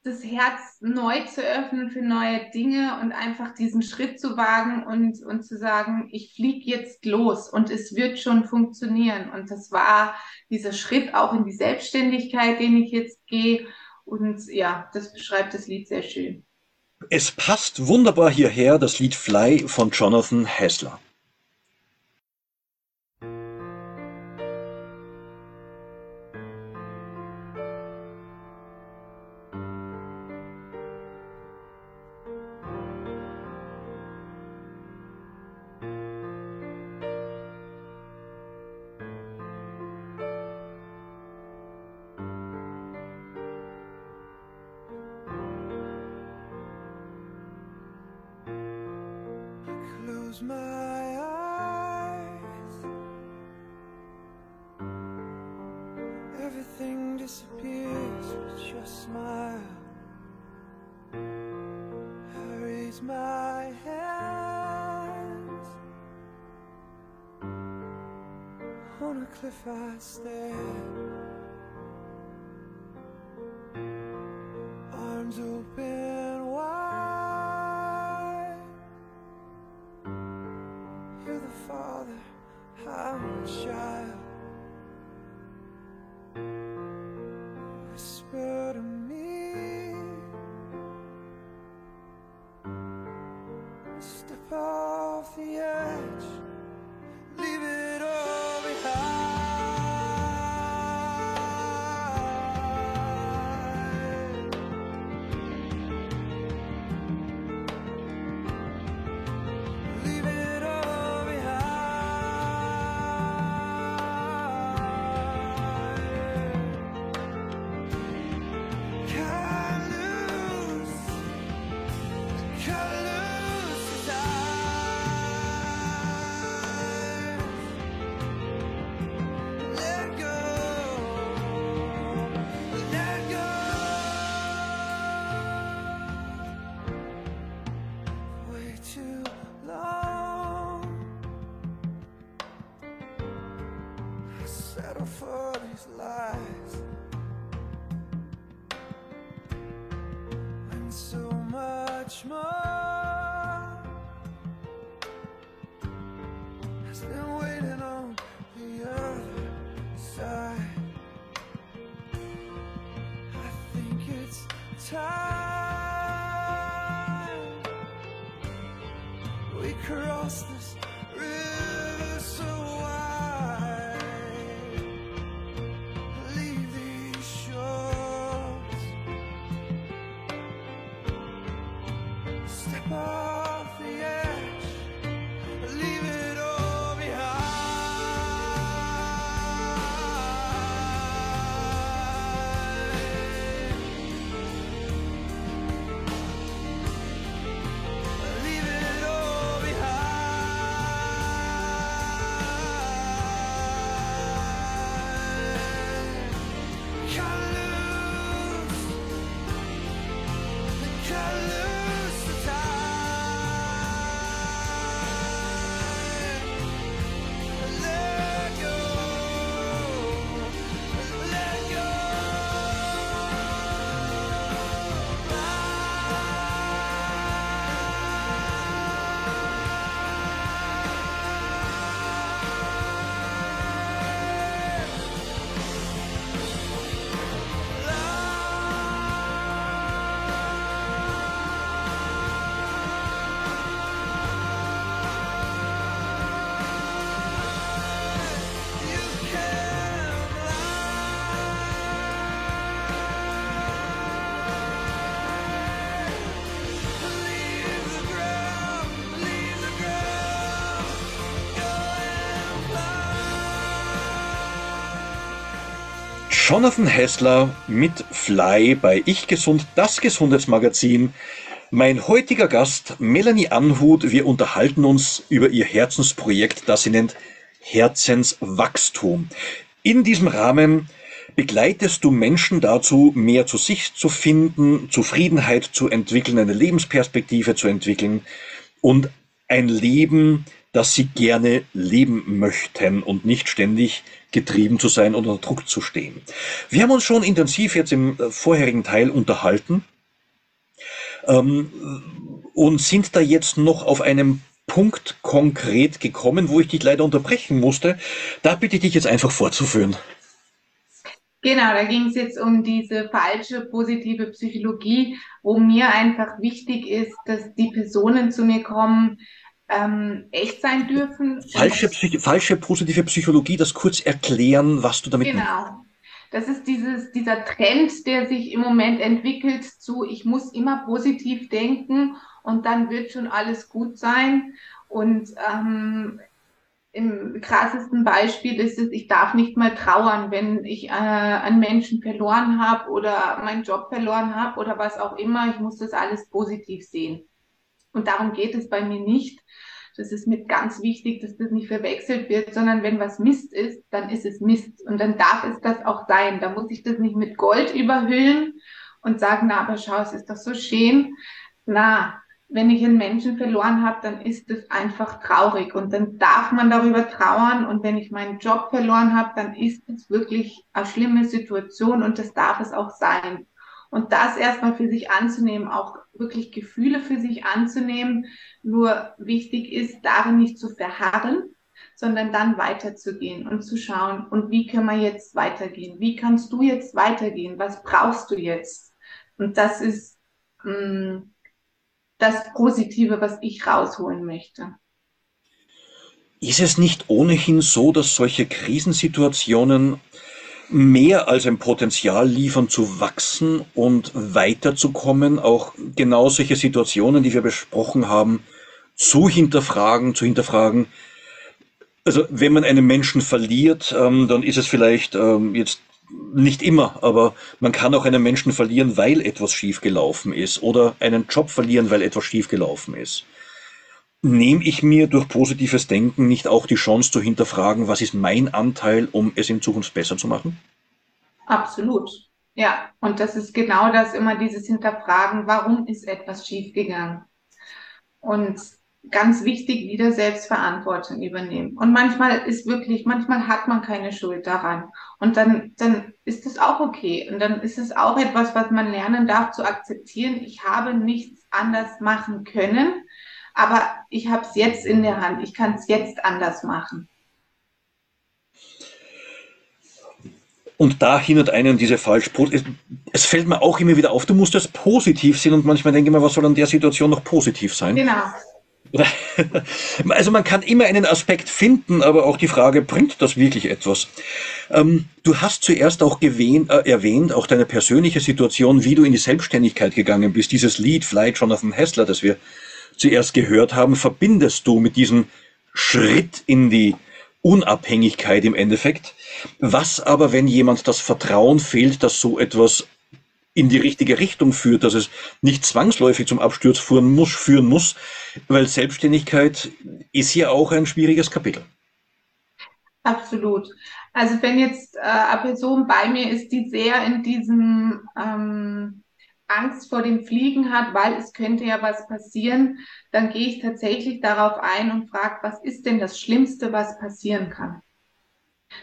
das Herz neu zu öffnen für neue Dinge und einfach diesen Schritt zu wagen und, und zu sagen, ich fliege jetzt los und es wird schon funktionieren. Und das war dieser Schritt auch in die Selbstständigkeit, den ich jetzt gehe. Und ja, das beschreibt das Lied sehr schön. Es passt wunderbar hierher, das Lied Fly von Jonathan Hessler. lost Jonathan Hessler mit Fly bei Ich Gesund, das Gesundheitsmagazin. Mein heutiger Gast, Melanie Anhut, wir unterhalten uns über ihr Herzensprojekt, das sie nennt Herzenswachstum. In diesem Rahmen begleitest du Menschen dazu, mehr zu sich zu finden, Zufriedenheit zu entwickeln, eine Lebensperspektive zu entwickeln und ein Leben, das sie gerne leben möchten und nicht ständig getrieben zu sein oder unter Druck zu stehen. Wir haben uns schon intensiv jetzt im äh, vorherigen Teil unterhalten ähm, und sind da jetzt noch auf einem Punkt konkret gekommen, wo ich dich leider unterbrechen musste. Da bitte ich dich jetzt einfach fortzuführen. Genau, da ging es jetzt um diese falsche positive Psychologie, wo mir einfach wichtig ist, dass die Personen zu mir kommen, ähm, echt sein dürfen. Falsche, Psych falsche positive Psychologie, das kurz erklären, was du damit Genau. Das ist dieses, dieser Trend, der sich im Moment entwickelt zu, ich muss immer positiv denken und dann wird schon alles gut sein. Und ähm, im krassesten Beispiel ist es, ich darf nicht mal trauern, wenn ich äh, einen Menschen verloren habe oder meinen Job verloren habe oder was auch immer. Ich muss das alles positiv sehen. Und darum geht es bei mir nicht. Das ist mir ganz wichtig, dass das nicht verwechselt wird, sondern wenn was Mist ist, dann ist es Mist. Und dann darf es das auch sein. Da muss ich das nicht mit Gold überhüllen und sagen, na, aber schau, es ist doch so schön. Na, wenn ich einen Menschen verloren habe, dann ist es einfach traurig und dann darf man darüber trauern. Und wenn ich meinen Job verloren habe, dann ist es wirklich eine schlimme Situation und das darf es auch sein. Und das erstmal für sich anzunehmen, auch wirklich Gefühle für sich anzunehmen. Nur wichtig ist, darin nicht zu verharren, sondern dann weiterzugehen und zu schauen, und wie können wir jetzt weitergehen? Wie kannst du jetzt weitergehen? Was brauchst du jetzt? Und das ist mh, mm, das Positive, was ich rausholen möchte. Ist es nicht ohnehin so, dass solche Krisensituationen mehr als ein Potenzial liefern, zu wachsen und weiterzukommen, auch genau solche Situationen, die wir besprochen haben, zu hinterfragen, zu hinterfragen. Also wenn man einen Menschen verliert, ähm, dann ist es vielleicht ähm, jetzt nicht immer, aber man kann auch einen Menschen verlieren, weil etwas schiefgelaufen ist oder einen Job verlieren, weil etwas schiefgelaufen ist. Nehme ich mir durch positives Denken nicht auch die Chance zu hinterfragen, was ist mein Anteil, um es in Zukunft besser zu machen? Absolut. Ja, und das ist genau das immer dieses Hinterfragen, warum ist etwas schiefgegangen? Und ganz wichtig, wieder Selbstverantwortung übernehmen. Und manchmal ist wirklich, manchmal hat man keine Schuld daran. Und dann, dann ist es auch okay. Und dann ist es auch etwas, was man lernen darf zu akzeptieren. Ich habe nichts anders machen können aber ich habe es jetzt in der Hand, ich kann es jetzt anders machen. Und da hindert einen diese falsch. Es fällt mir auch immer wieder auf, du musst das positiv sehen und manchmal denke ich mir, was soll an der Situation noch positiv sein? Genau. Also man kann immer einen Aspekt finden, aber auch die Frage, bringt das wirklich etwas? Ähm, du hast zuerst auch gewähnt, äh, erwähnt, auch deine persönliche Situation, wie du in die Selbstständigkeit gegangen bist. Dieses Lied Fly Jonathan Hessler, das wir zuerst gehört haben, verbindest du mit diesem Schritt in die Unabhängigkeit im Endeffekt. Was aber, wenn jemand das Vertrauen fehlt, dass so etwas in die richtige Richtung führt, dass es nicht zwangsläufig zum Absturz führen muss, führen muss, weil Selbstständigkeit ist ja auch ein schwieriges Kapitel. Absolut. Also wenn jetzt äh, eine Person bei mir ist, die sehr in diesem ähm, Angst vor dem Fliegen hat, weil es könnte ja was passieren, dann gehe ich tatsächlich darauf ein und frage, was ist denn das Schlimmste, was passieren kann?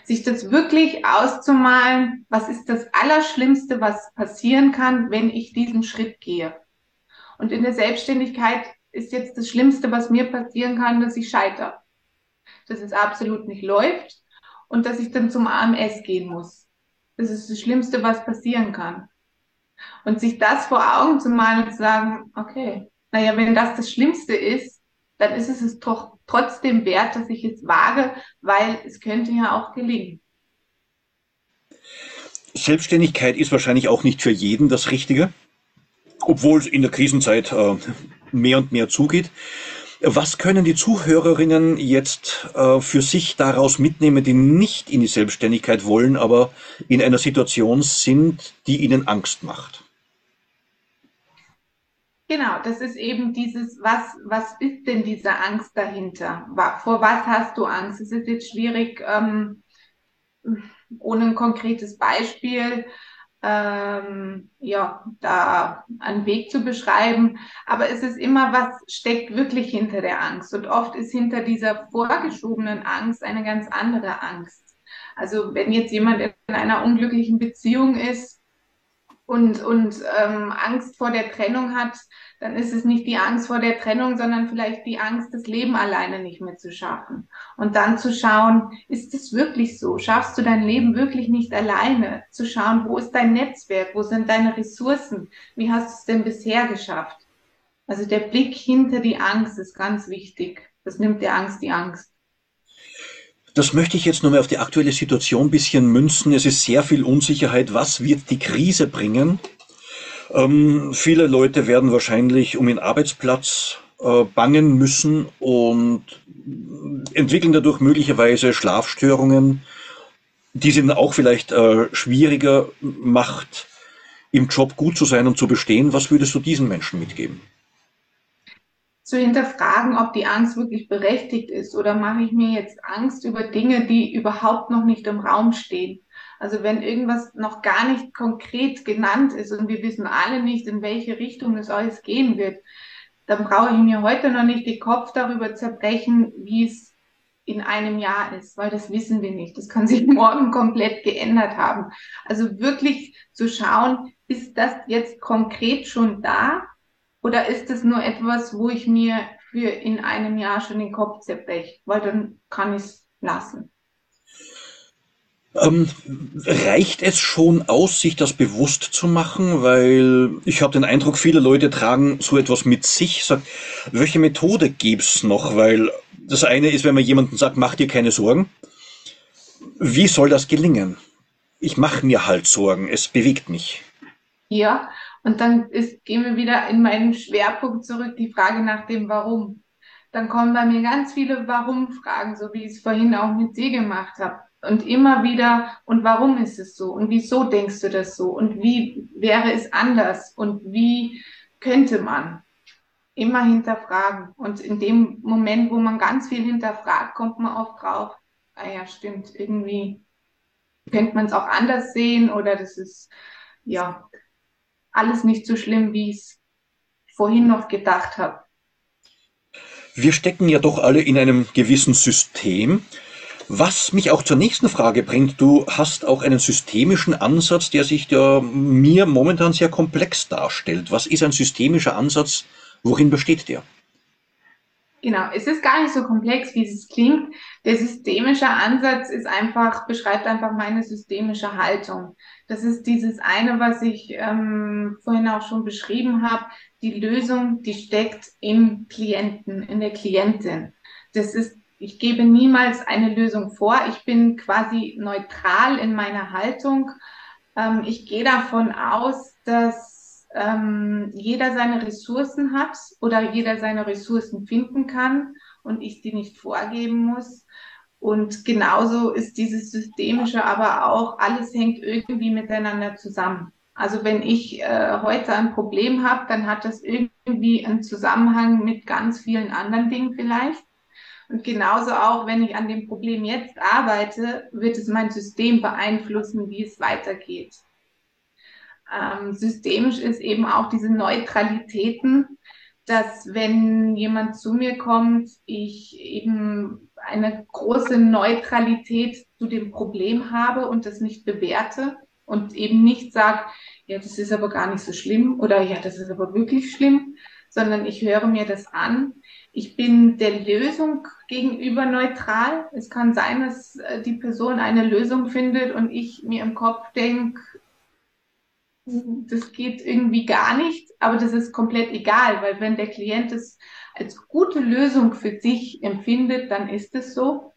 Sich das wirklich auszumalen, was ist das Allerschlimmste, was passieren kann, wenn ich diesen Schritt gehe? Und in der Selbstständigkeit ist jetzt das Schlimmste, was mir passieren kann, dass ich scheitere. Dass es absolut nicht läuft und dass ich dann zum AMS gehen muss. Das ist das Schlimmste, was passieren kann. Und sich das vor Augen zu malen und zu sagen, okay, naja, wenn das das Schlimmste ist, dann ist es es doch trotzdem wert, dass ich es wage, weil es könnte ja auch gelingen. Selbstständigkeit ist wahrscheinlich auch nicht für jeden das Richtige, obwohl es in der Krisenzeit äh, mehr und mehr zugeht. Was können die Zuhörerinnen jetzt äh, für sich daraus mitnehmen, die nicht in die Selbstständigkeit wollen, aber in einer Situation sind, die ihnen Angst macht? Genau, das ist eben dieses, was, was ist denn diese Angst dahinter? Vor was hast du Angst? Es ist jetzt schwierig, ähm, ohne ein konkretes Beispiel ähm, ja, da einen Weg zu beschreiben. Aber es ist immer, was steckt wirklich hinter der Angst. Und oft ist hinter dieser vorgeschobenen Angst eine ganz andere Angst. Also wenn jetzt jemand in einer unglücklichen Beziehung ist und, und ähm, Angst vor der Trennung hat, dann ist es nicht die Angst vor der Trennung, sondern vielleicht die Angst, das Leben alleine nicht mehr zu schaffen. Und dann zu schauen, ist es wirklich so? Schaffst du dein Leben wirklich nicht alleine? Zu schauen, wo ist dein Netzwerk? Wo sind deine Ressourcen? Wie hast du es denn bisher geschafft? Also der Blick hinter die Angst ist ganz wichtig. Das nimmt der Angst die Angst. Das möchte ich jetzt nochmal auf die aktuelle Situation ein bisschen münzen. Es ist sehr viel Unsicherheit. Was wird die Krise bringen? Ähm, viele Leute werden wahrscheinlich um ihren Arbeitsplatz äh, bangen müssen und entwickeln dadurch möglicherweise Schlafstörungen, die es ihnen auch vielleicht äh, schwieriger macht, im Job gut zu sein und zu bestehen. Was würdest du diesen Menschen mitgeben? Zu hinterfragen, ob die Angst wirklich berechtigt ist oder mache ich mir jetzt Angst über Dinge, die überhaupt noch nicht im Raum stehen. Also wenn irgendwas noch gar nicht konkret genannt ist und wir wissen alle nicht, in welche Richtung es alles gehen wird, dann brauche ich mir heute noch nicht den Kopf darüber zerbrechen, wie es in einem Jahr ist, weil das wissen wir nicht. Das kann sich morgen komplett geändert haben. Also wirklich zu schauen, ist das jetzt konkret schon da oder ist es nur etwas, wo ich mir für in einem Jahr schon den Kopf zerbreche, weil dann kann ich es lassen. Ähm, reicht es schon aus, sich das bewusst zu machen? Weil ich habe den Eindruck, viele Leute tragen so etwas mit sich. Sagt, welche Methode gibt's noch? Weil das eine ist, wenn man jemandem sagt, mach dir keine Sorgen. Wie soll das gelingen? Ich mache mir halt Sorgen, es bewegt mich. Ja, und dann ist, gehen wir wieder in meinen Schwerpunkt zurück, die Frage nach dem Warum. Dann kommen bei mir ganz viele Warum-Fragen, so wie ich es vorhin auch mit dir gemacht habe und immer wieder, und warum ist es so? Und wieso denkst du das so? Und wie wäre es anders? Und wie könnte man? Immer hinterfragen. Und in dem Moment, wo man ganz viel hinterfragt, kommt man oft drauf, ah ja, stimmt, irgendwie könnte man es auch anders sehen oder das ist, ja, alles nicht so schlimm, wie ich es vorhin noch gedacht habe. Wir stecken ja doch alle in einem gewissen System. Was mich auch zur nächsten Frage bringt, du hast auch einen systemischen Ansatz, der sich der mir momentan sehr komplex darstellt. Was ist ein systemischer Ansatz? Worin besteht der? Genau, es ist gar nicht so komplex, wie es klingt. Der systemische Ansatz ist einfach, beschreibt einfach meine systemische Haltung. Das ist dieses eine, was ich ähm, vorhin auch schon beschrieben habe. Die Lösung, die steckt im Klienten, in der Klientin. Das ist ich gebe niemals eine Lösung vor. Ich bin quasi neutral in meiner Haltung. Ähm, ich gehe davon aus, dass ähm, jeder seine Ressourcen hat oder jeder seine Ressourcen finden kann und ich die nicht vorgeben muss. Und genauso ist dieses Systemische aber auch, alles hängt irgendwie miteinander zusammen. Also wenn ich äh, heute ein Problem habe, dann hat das irgendwie einen Zusammenhang mit ganz vielen anderen Dingen vielleicht. Und genauso auch, wenn ich an dem Problem jetzt arbeite, wird es mein System beeinflussen, wie es weitergeht. Ähm, systemisch ist eben auch diese Neutralitäten, dass wenn jemand zu mir kommt, ich eben eine große Neutralität zu dem Problem habe und das nicht bewerte und eben nicht sage, ja, das ist aber gar nicht so schlimm oder ja, das ist aber wirklich schlimm, sondern ich höre mir das an ich bin der Lösung gegenüber neutral. Es kann sein, dass äh, die Person eine Lösung findet und ich mir im Kopf denke, das geht irgendwie gar nicht, aber das ist komplett egal, weil wenn der Klient es als gute Lösung für sich empfindet, dann ist es so.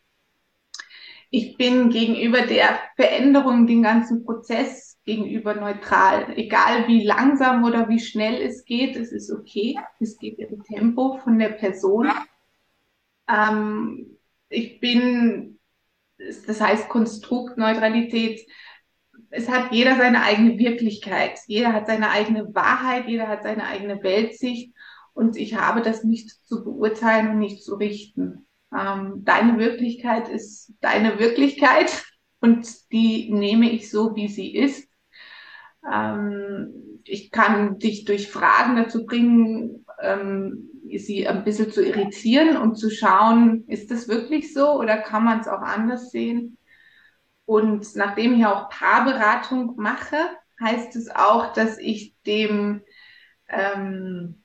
Ich bin gegenüber der Veränderung, den ganzen Prozess gegenüber neutral. Egal wie langsam oder wie schnell es geht, es ist okay. Es geht im Tempo von der Person. Ähm, ich bin, das heißt Konstruktneutralität. Es hat jeder seine eigene Wirklichkeit. Jeder hat seine eigene Wahrheit. Jeder hat seine eigene Weltsicht. Und ich habe das nicht zu beurteilen und nicht zu richten. Ähm, deine Wirklichkeit ist deine Wirklichkeit und die nehme ich so, wie sie ist. Ähm, ich kann dich durch Fragen dazu bringen, ähm, sie ein bisschen zu irritieren und zu schauen, ist das wirklich so oder kann man es auch anders sehen? Und nachdem ich auch Paarberatung mache, heißt es auch, dass ich dem, ähm,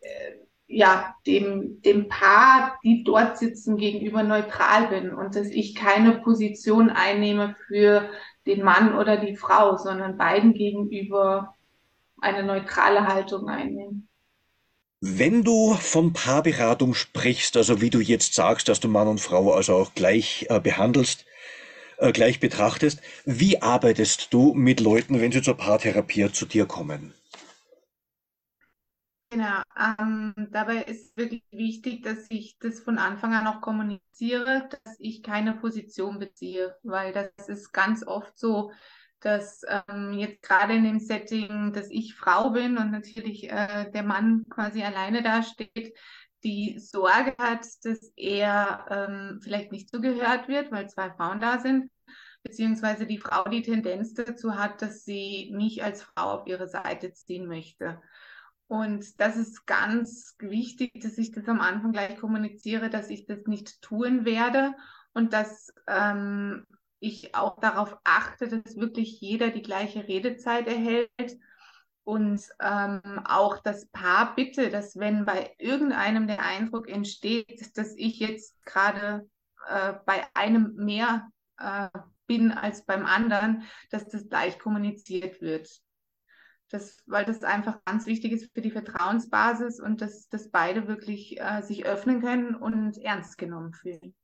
äh, ja, dem, dem Paar, die dort sitzen, gegenüber neutral bin und dass ich keine Position einnehme für den Mann oder die Frau, sondern beiden gegenüber eine neutrale Haltung einnehmen. Wenn du von Paarberatung sprichst, also wie du jetzt sagst, dass du Mann und Frau also auch gleich äh, behandelst, äh, gleich betrachtest, wie arbeitest du mit Leuten, wenn sie zur Paartherapie zu dir kommen? Genau, ähm, dabei ist wirklich wichtig, dass ich das von Anfang an auch kommuniziere, dass ich keine Position beziehe, weil das ist ganz oft so, dass ähm, jetzt gerade in dem Setting, dass ich Frau bin und natürlich äh, der Mann quasi alleine dasteht, die Sorge hat, dass er ähm, vielleicht nicht zugehört wird, weil zwei Frauen da sind, beziehungsweise die Frau die Tendenz dazu hat, dass sie mich als Frau auf ihre Seite ziehen möchte. Und das ist ganz wichtig, dass ich das am Anfang gleich kommuniziere, dass ich das nicht tun werde und dass ähm, ich auch darauf achte, dass wirklich jeder die gleiche Redezeit erhält und ähm, auch das Paar bitte, dass wenn bei irgendeinem der Eindruck entsteht, dass ich jetzt gerade äh, bei einem mehr äh, bin als beim anderen, dass das gleich kommuniziert wird. Das, weil das einfach ganz wichtig ist für die Vertrauensbasis und dass, dass beide wirklich äh, sich öffnen können und ernst genommen fühlen.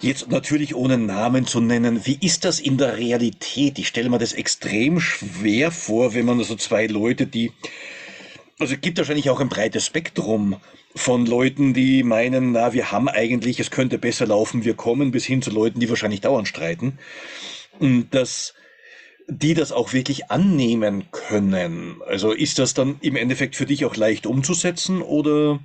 Jetzt natürlich ohne Namen zu nennen, wie ist das in der Realität? Ich stelle mir das extrem schwer vor, wenn man so zwei Leute, die, also es gibt wahrscheinlich auch ein breites Spektrum von Leuten, die meinen, na, wir haben eigentlich, es könnte besser laufen, wir kommen, bis hin zu Leuten, die wahrscheinlich dauernd streiten. Und das, die das auch wirklich annehmen können. Also ist das dann im Endeffekt für dich auch leicht umzusetzen oder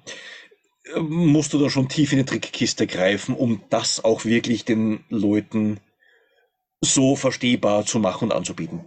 musst du da schon tief in die Trickkiste greifen, um das auch wirklich den Leuten so verstehbar zu machen und anzubieten?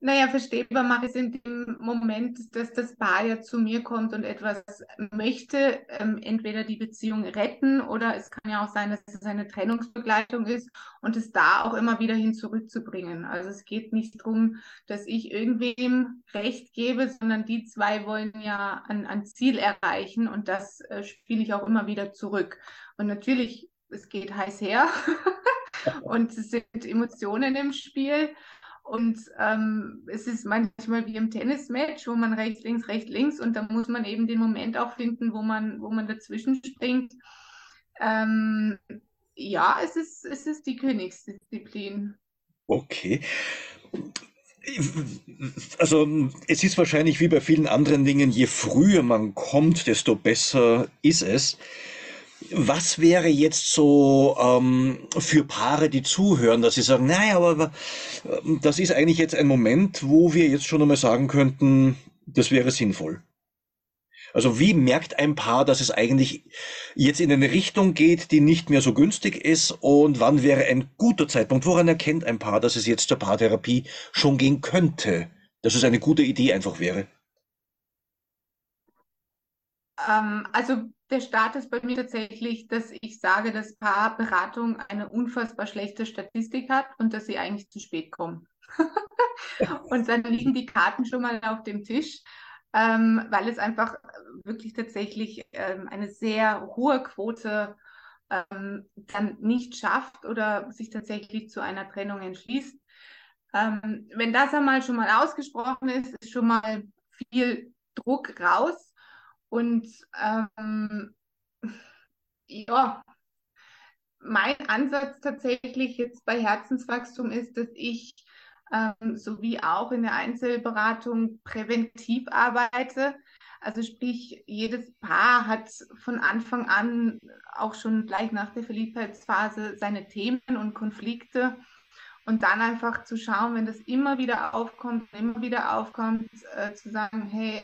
Naja, verstehbar mache ich es in dem Moment, dass das Paar ja zu mir kommt und etwas möchte, ähm, entweder die Beziehung retten oder es kann ja auch sein, dass es eine Trennungsbegleitung ist und es da auch immer wieder hin zurückzubringen. Also es geht nicht darum, dass ich irgendwem Recht gebe, sondern die zwei wollen ja ein, ein Ziel erreichen und das äh, spiele ich auch immer wieder zurück. Und natürlich, es geht heiß her und es sind Emotionen im Spiel. Und ähm, es ist manchmal wie im Tennismatch, wo man rechts, links, rechts, links und da muss man eben den Moment auch finden, wo man, wo man dazwischen springt. Ähm, ja, es ist, es ist die Königsdisziplin. Okay. Also es ist wahrscheinlich wie bei vielen anderen Dingen, je früher man kommt, desto besser ist es. Was wäre jetzt so ähm, für Paare, die zuhören, dass sie sagen, naja, aber, ähm, das ist eigentlich jetzt ein Moment, wo wir jetzt schon einmal sagen könnten, das wäre sinnvoll. Also wie merkt ein Paar, dass es eigentlich jetzt in eine Richtung geht, die nicht mehr so günstig ist und wann wäre ein guter Zeitpunkt? Woran erkennt ein Paar, dass es jetzt zur Paartherapie schon gehen könnte? Dass es eine gute Idee einfach wäre? Ähm, also der Start ist bei mir tatsächlich, dass ich sage, dass Paarberatung eine unfassbar schlechte Statistik hat und dass sie eigentlich zu spät kommen. und dann liegen die Karten schon mal auf dem Tisch, ähm, weil es einfach wirklich tatsächlich ähm, eine sehr hohe Quote ähm, dann nicht schafft oder sich tatsächlich zu einer Trennung entschließt. Ähm, wenn das einmal schon mal ausgesprochen ist, ist schon mal viel Druck raus. Und ähm, ja, mein Ansatz tatsächlich jetzt bei Herzenswachstum ist, dass ich ähm, sowie auch in der Einzelberatung präventiv arbeite. Also sprich, jedes Paar hat von Anfang an auch schon gleich nach der Verliebtheitsphase seine Themen und Konflikte. Und dann einfach zu schauen, wenn das immer wieder aufkommt, immer wieder aufkommt, äh, zu sagen, hey,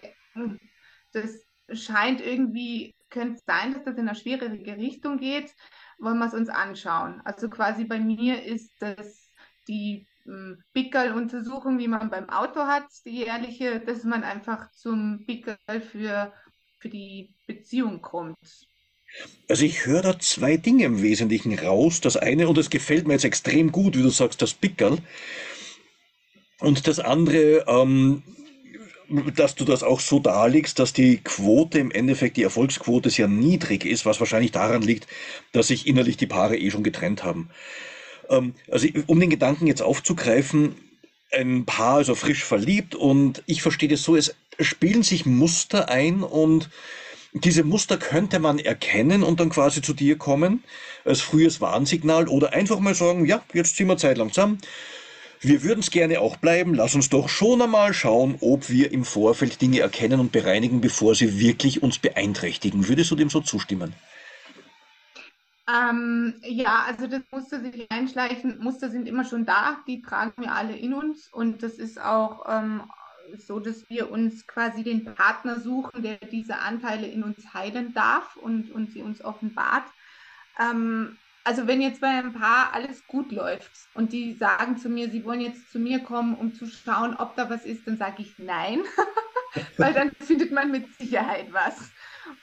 das scheint irgendwie, könnte es sein, dass das in eine schwierige Richtung geht, wollen wir es uns anschauen. Also quasi bei mir ist das die ähm, Pickel-Untersuchung, wie man beim Auto hat, die jährliche, dass man einfach zum Pickel für, für die Beziehung kommt. Also ich höre da zwei Dinge im Wesentlichen raus. Das eine, und es gefällt mir jetzt extrem gut, wie du sagst, das Pickel. Und das andere, ähm, dass du das auch so darlegst, dass die Quote im Endeffekt, die Erfolgsquote sehr niedrig ist, was wahrscheinlich daran liegt, dass sich innerlich die Paare eh schon getrennt haben. Ähm, also um den Gedanken jetzt aufzugreifen, ein Paar ist also frisch verliebt und ich verstehe das so, es spielen sich Muster ein und diese Muster könnte man erkennen und dann quasi zu dir kommen als frühes Warnsignal oder einfach mal sagen, ja, jetzt ziehen wir Zeit lang zusammen. Wir würden es gerne auch bleiben. Lass uns doch schon einmal schauen, ob wir im Vorfeld Dinge erkennen und bereinigen, bevor sie wirklich uns beeinträchtigen. Würdest du dem so zustimmen? Ähm, ja, also das Muster sich einschleichen. Muster sind immer schon da, die tragen wir alle in uns und das ist auch ähm, so, dass wir uns quasi den Partner suchen, der diese Anteile in uns heilen darf und, und sie uns offenbart. Ähm, also wenn jetzt bei einem Paar alles gut läuft und die sagen zu mir, sie wollen jetzt zu mir kommen, um zu schauen, ob da was ist, dann sage ich nein, weil dann findet man mit Sicherheit was.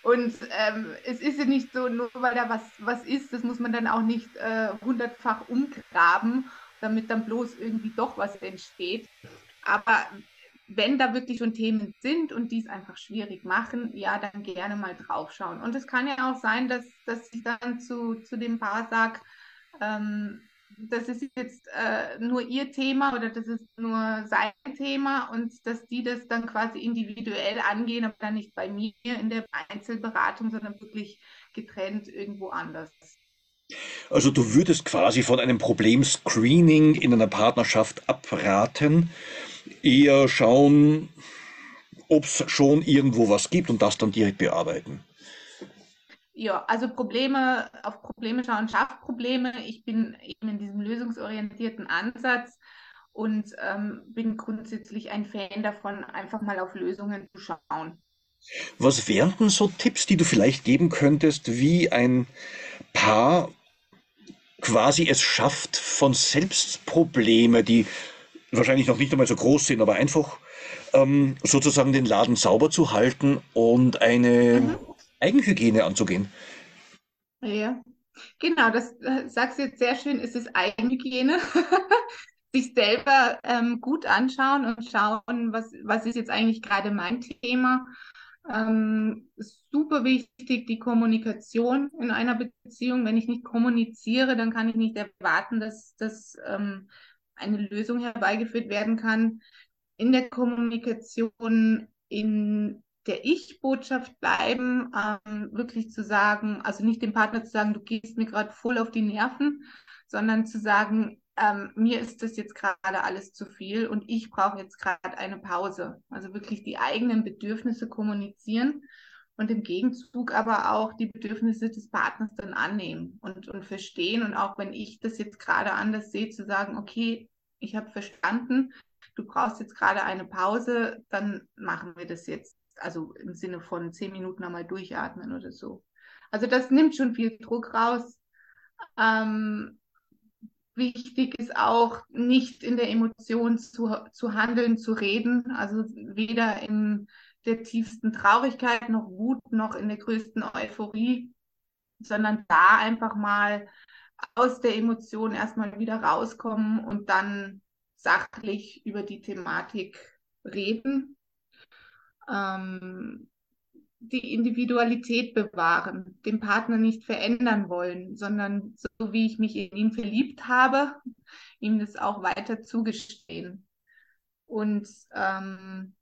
Und ähm, es ist ja nicht so, nur weil da was, was ist, das muss man dann auch nicht äh, hundertfach umgraben, damit dann bloß irgendwie doch was entsteht. Aber wenn da wirklich schon Themen sind und die es einfach schwierig machen, ja, dann gerne mal draufschauen. Und es kann ja auch sein, dass, dass ich dann zu, zu dem Paar sage, ähm, das ist jetzt äh, nur ihr Thema oder das ist nur sein Thema und dass die das dann quasi individuell angehen, aber dann nicht bei mir in der Einzelberatung, sondern wirklich getrennt irgendwo anders. Also du würdest quasi von einem Problemscreening in einer Partnerschaft abraten, eher schauen, ob es schon irgendwo was gibt und das dann direkt bearbeiten. Ja, also Probleme, auf Probleme schauen schafft Probleme. Ich bin eben in diesem lösungsorientierten Ansatz und ähm, bin grundsätzlich ein Fan davon, einfach mal auf Lösungen zu schauen. Was wären denn so Tipps, die du vielleicht geben könntest, wie ein Paar quasi es schafft, von selbst Probleme, die wahrscheinlich noch nicht einmal so groß sind, aber einfach ähm, sozusagen den Laden sauber zu halten und eine mhm. Eigenhygiene anzugehen. Ja, genau, das äh, sagst du jetzt sehr schön, ist es Eigenhygiene. Sich selber ähm, gut anschauen und schauen, was, was ist jetzt eigentlich gerade mein Thema. Ähm, super wichtig, die Kommunikation in einer Beziehung. Wenn ich nicht kommuniziere, dann kann ich nicht erwarten, dass, dass ähm, eine Lösung herbeigeführt werden kann. In der Kommunikation, in der Ich-Botschaft bleiben, ähm, wirklich zu sagen, also nicht dem Partner zu sagen, du gehst mir gerade voll auf die Nerven, sondern zu sagen, ähm, mir ist das jetzt gerade alles zu viel und ich brauche jetzt gerade eine Pause. Also wirklich die eigenen Bedürfnisse kommunizieren und im Gegenzug aber auch die Bedürfnisse des Partners dann annehmen und, und verstehen. Und auch wenn ich das jetzt gerade anders sehe, zu sagen, okay, ich habe verstanden, du brauchst jetzt gerade eine Pause, dann machen wir das jetzt also im Sinne von zehn Minuten einmal durchatmen oder so. Also das nimmt schon viel Druck raus. Ähm, wichtig ist auch, nicht in der Emotion zu, zu handeln, zu reden, also weder in der tiefsten Traurigkeit noch Wut noch in der größten Euphorie, sondern da einfach mal aus der Emotion erstmal wieder rauskommen und dann sachlich über die Thematik reden ähm, die Individualität bewahren, den Partner nicht verändern wollen, sondern so wie ich mich in ihn verliebt habe, ihm das auch weiter zugestehen. Und ähm,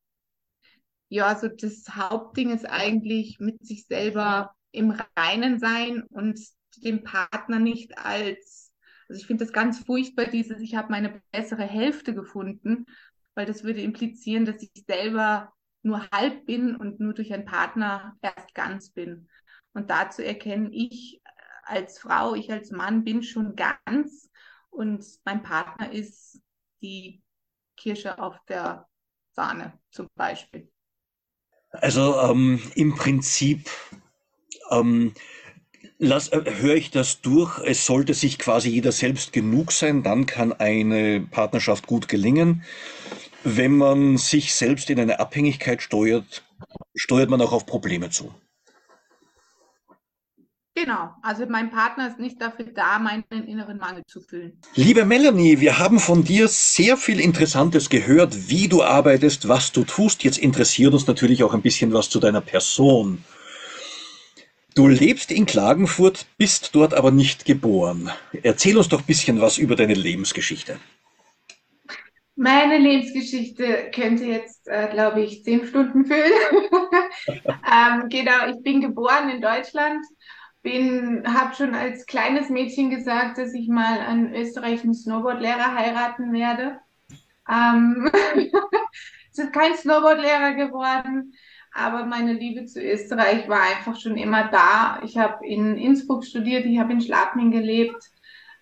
ja, so das Hauptding ist eigentlich mit sich selber im Reinen sein und den Partner nicht als Also ich finde das ganz furchtbar, dieses, ich habe meine bessere Hälfte gefunden, weil das würde implizieren, dass ich selber nur halb bin und nur durch einen Partner erst ganz bin. Und dazu erkenne ich als Frau, ich als Mann bin schon ganz und mein Partner ist die Kirsche auf der Sahne zum Beispiel. Also ähm, im Prinzip ähm, lass, äh, höre ich das durch. Es sollte sich quasi jeder selbst genug sein, dann kann eine Partnerschaft gut gelingen. Wenn man sich selbst in eine Abhängigkeit steuert, steuert man auch auf Probleme zu. Genau, also mein Partner ist nicht dafür da, meinen inneren Mangel zu füllen. Liebe Melanie, wir haben von dir sehr viel Interessantes gehört, wie du arbeitest, was du tust. Jetzt interessiert uns natürlich auch ein bisschen was zu deiner Person. Du lebst in Klagenfurt, bist dort aber nicht geboren. Erzähl uns doch ein bisschen was über deine Lebensgeschichte. Meine Lebensgeschichte könnte jetzt, äh, glaube ich, zehn Stunden füllen. ähm, genau, ich bin geboren in Deutschland, bin, habe schon als kleines Mädchen gesagt, dass ich mal einen österreichischen Snowboardlehrer heiraten werde. Ähm, es ist kein Snowboardlehrer geworden, aber meine Liebe zu Österreich war einfach schon immer da. Ich habe in Innsbruck studiert, ich habe in Schladming gelebt,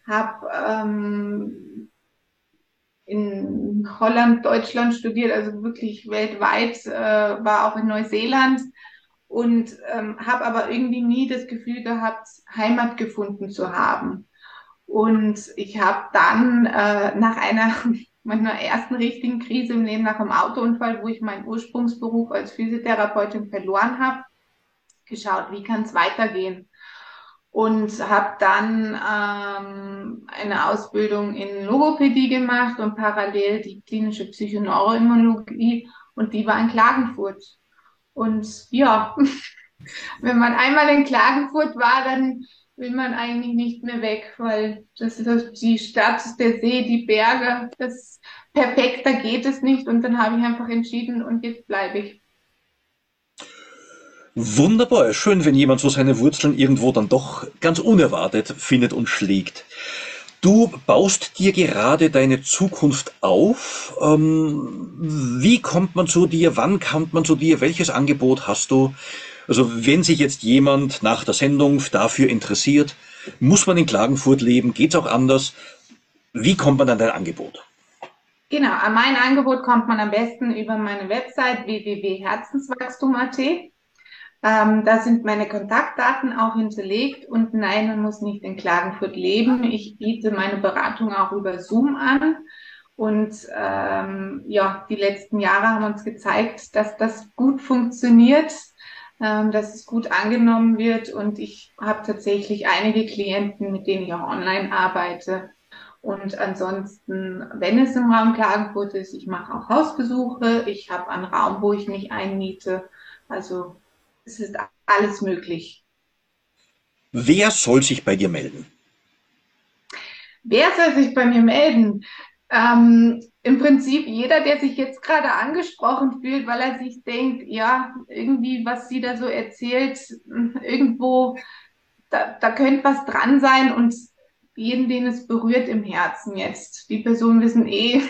habe ähm, in Holland, Deutschland studiert, also wirklich weltweit, äh, war auch in Neuseeland und ähm, habe aber irgendwie nie das Gefühl gehabt, Heimat gefunden zu haben. Und ich habe dann äh, nach einer meiner ersten richtigen Krise im Leben, nach einem Autounfall, wo ich meinen Ursprungsberuf als Physiotherapeutin verloren habe, geschaut, wie kann es weitergehen. Und habe dann ähm, eine Ausbildung in Logopädie gemacht und parallel die klinische Psychoneuroimmunologie und die war in Klagenfurt. Und ja, wenn man einmal in Klagenfurt war, dann will man eigentlich nicht mehr weg, weil das ist die Stadt, der See, die Berge, das perfekter geht es nicht. Und dann habe ich einfach entschieden und jetzt bleibe ich. Wunderbar, schön, wenn jemand so seine Wurzeln irgendwo dann doch ganz unerwartet findet und schlägt. Du baust dir gerade deine Zukunft auf. Ähm, wie kommt man zu dir? Wann kommt man zu dir? Welches Angebot hast du? Also wenn sich jetzt jemand nach der Sendung dafür interessiert, muss man in Klagenfurt leben? Geht es auch anders? Wie kommt man an dein Angebot? Genau, an mein Angebot kommt man am besten über meine Website www.herzenswachstum.at. Ähm, da sind meine Kontaktdaten auch hinterlegt und nein, man muss nicht in Klagenfurt leben. Ich biete meine Beratung auch über Zoom an. Und ähm, ja, die letzten Jahre haben uns gezeigt, dass das gut funktioniert ähm, dass es gut angenommen wird. Und ich habe tatsächlich einige Klienten, mit denen ich auch online arbeite. Und ansonsten, wenn es im Raum Klagenfurt ist, ich mache auch Hausbesuche, ich habe einen Raum, wo ich mich einmiete. Also es ist alles möglich. Wer soll sich bei dir melden? Wer soll sich bei mir melden? Ähm, Im Prinzip jeder, der sich jetzt gerade angesprochen fühlt, weil er sich denkt, ja, irgendwie, was sie da so erzählt, irgendwo, da, da könnte was dran sein und jeden, den es berührt im Herzen jetzt. Die Personen wissen eh,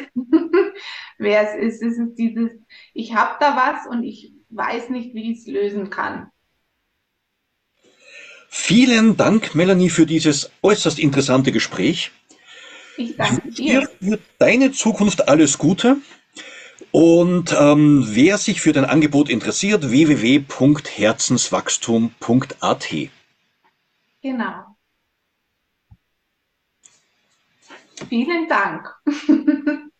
wer es ist. Es ist dieses, ich habe da was und ich weiß nicht, wie ich es lösen kann. Vielen Dank, Melanie, für dieses äußerst interessante Gespräch. Ich danke dir. Für deine Zukunft alles Gute. Und ähm, wer sich für dein Angebot interessiert, www.herzenswachstum.at. Genau. Vielen Dank.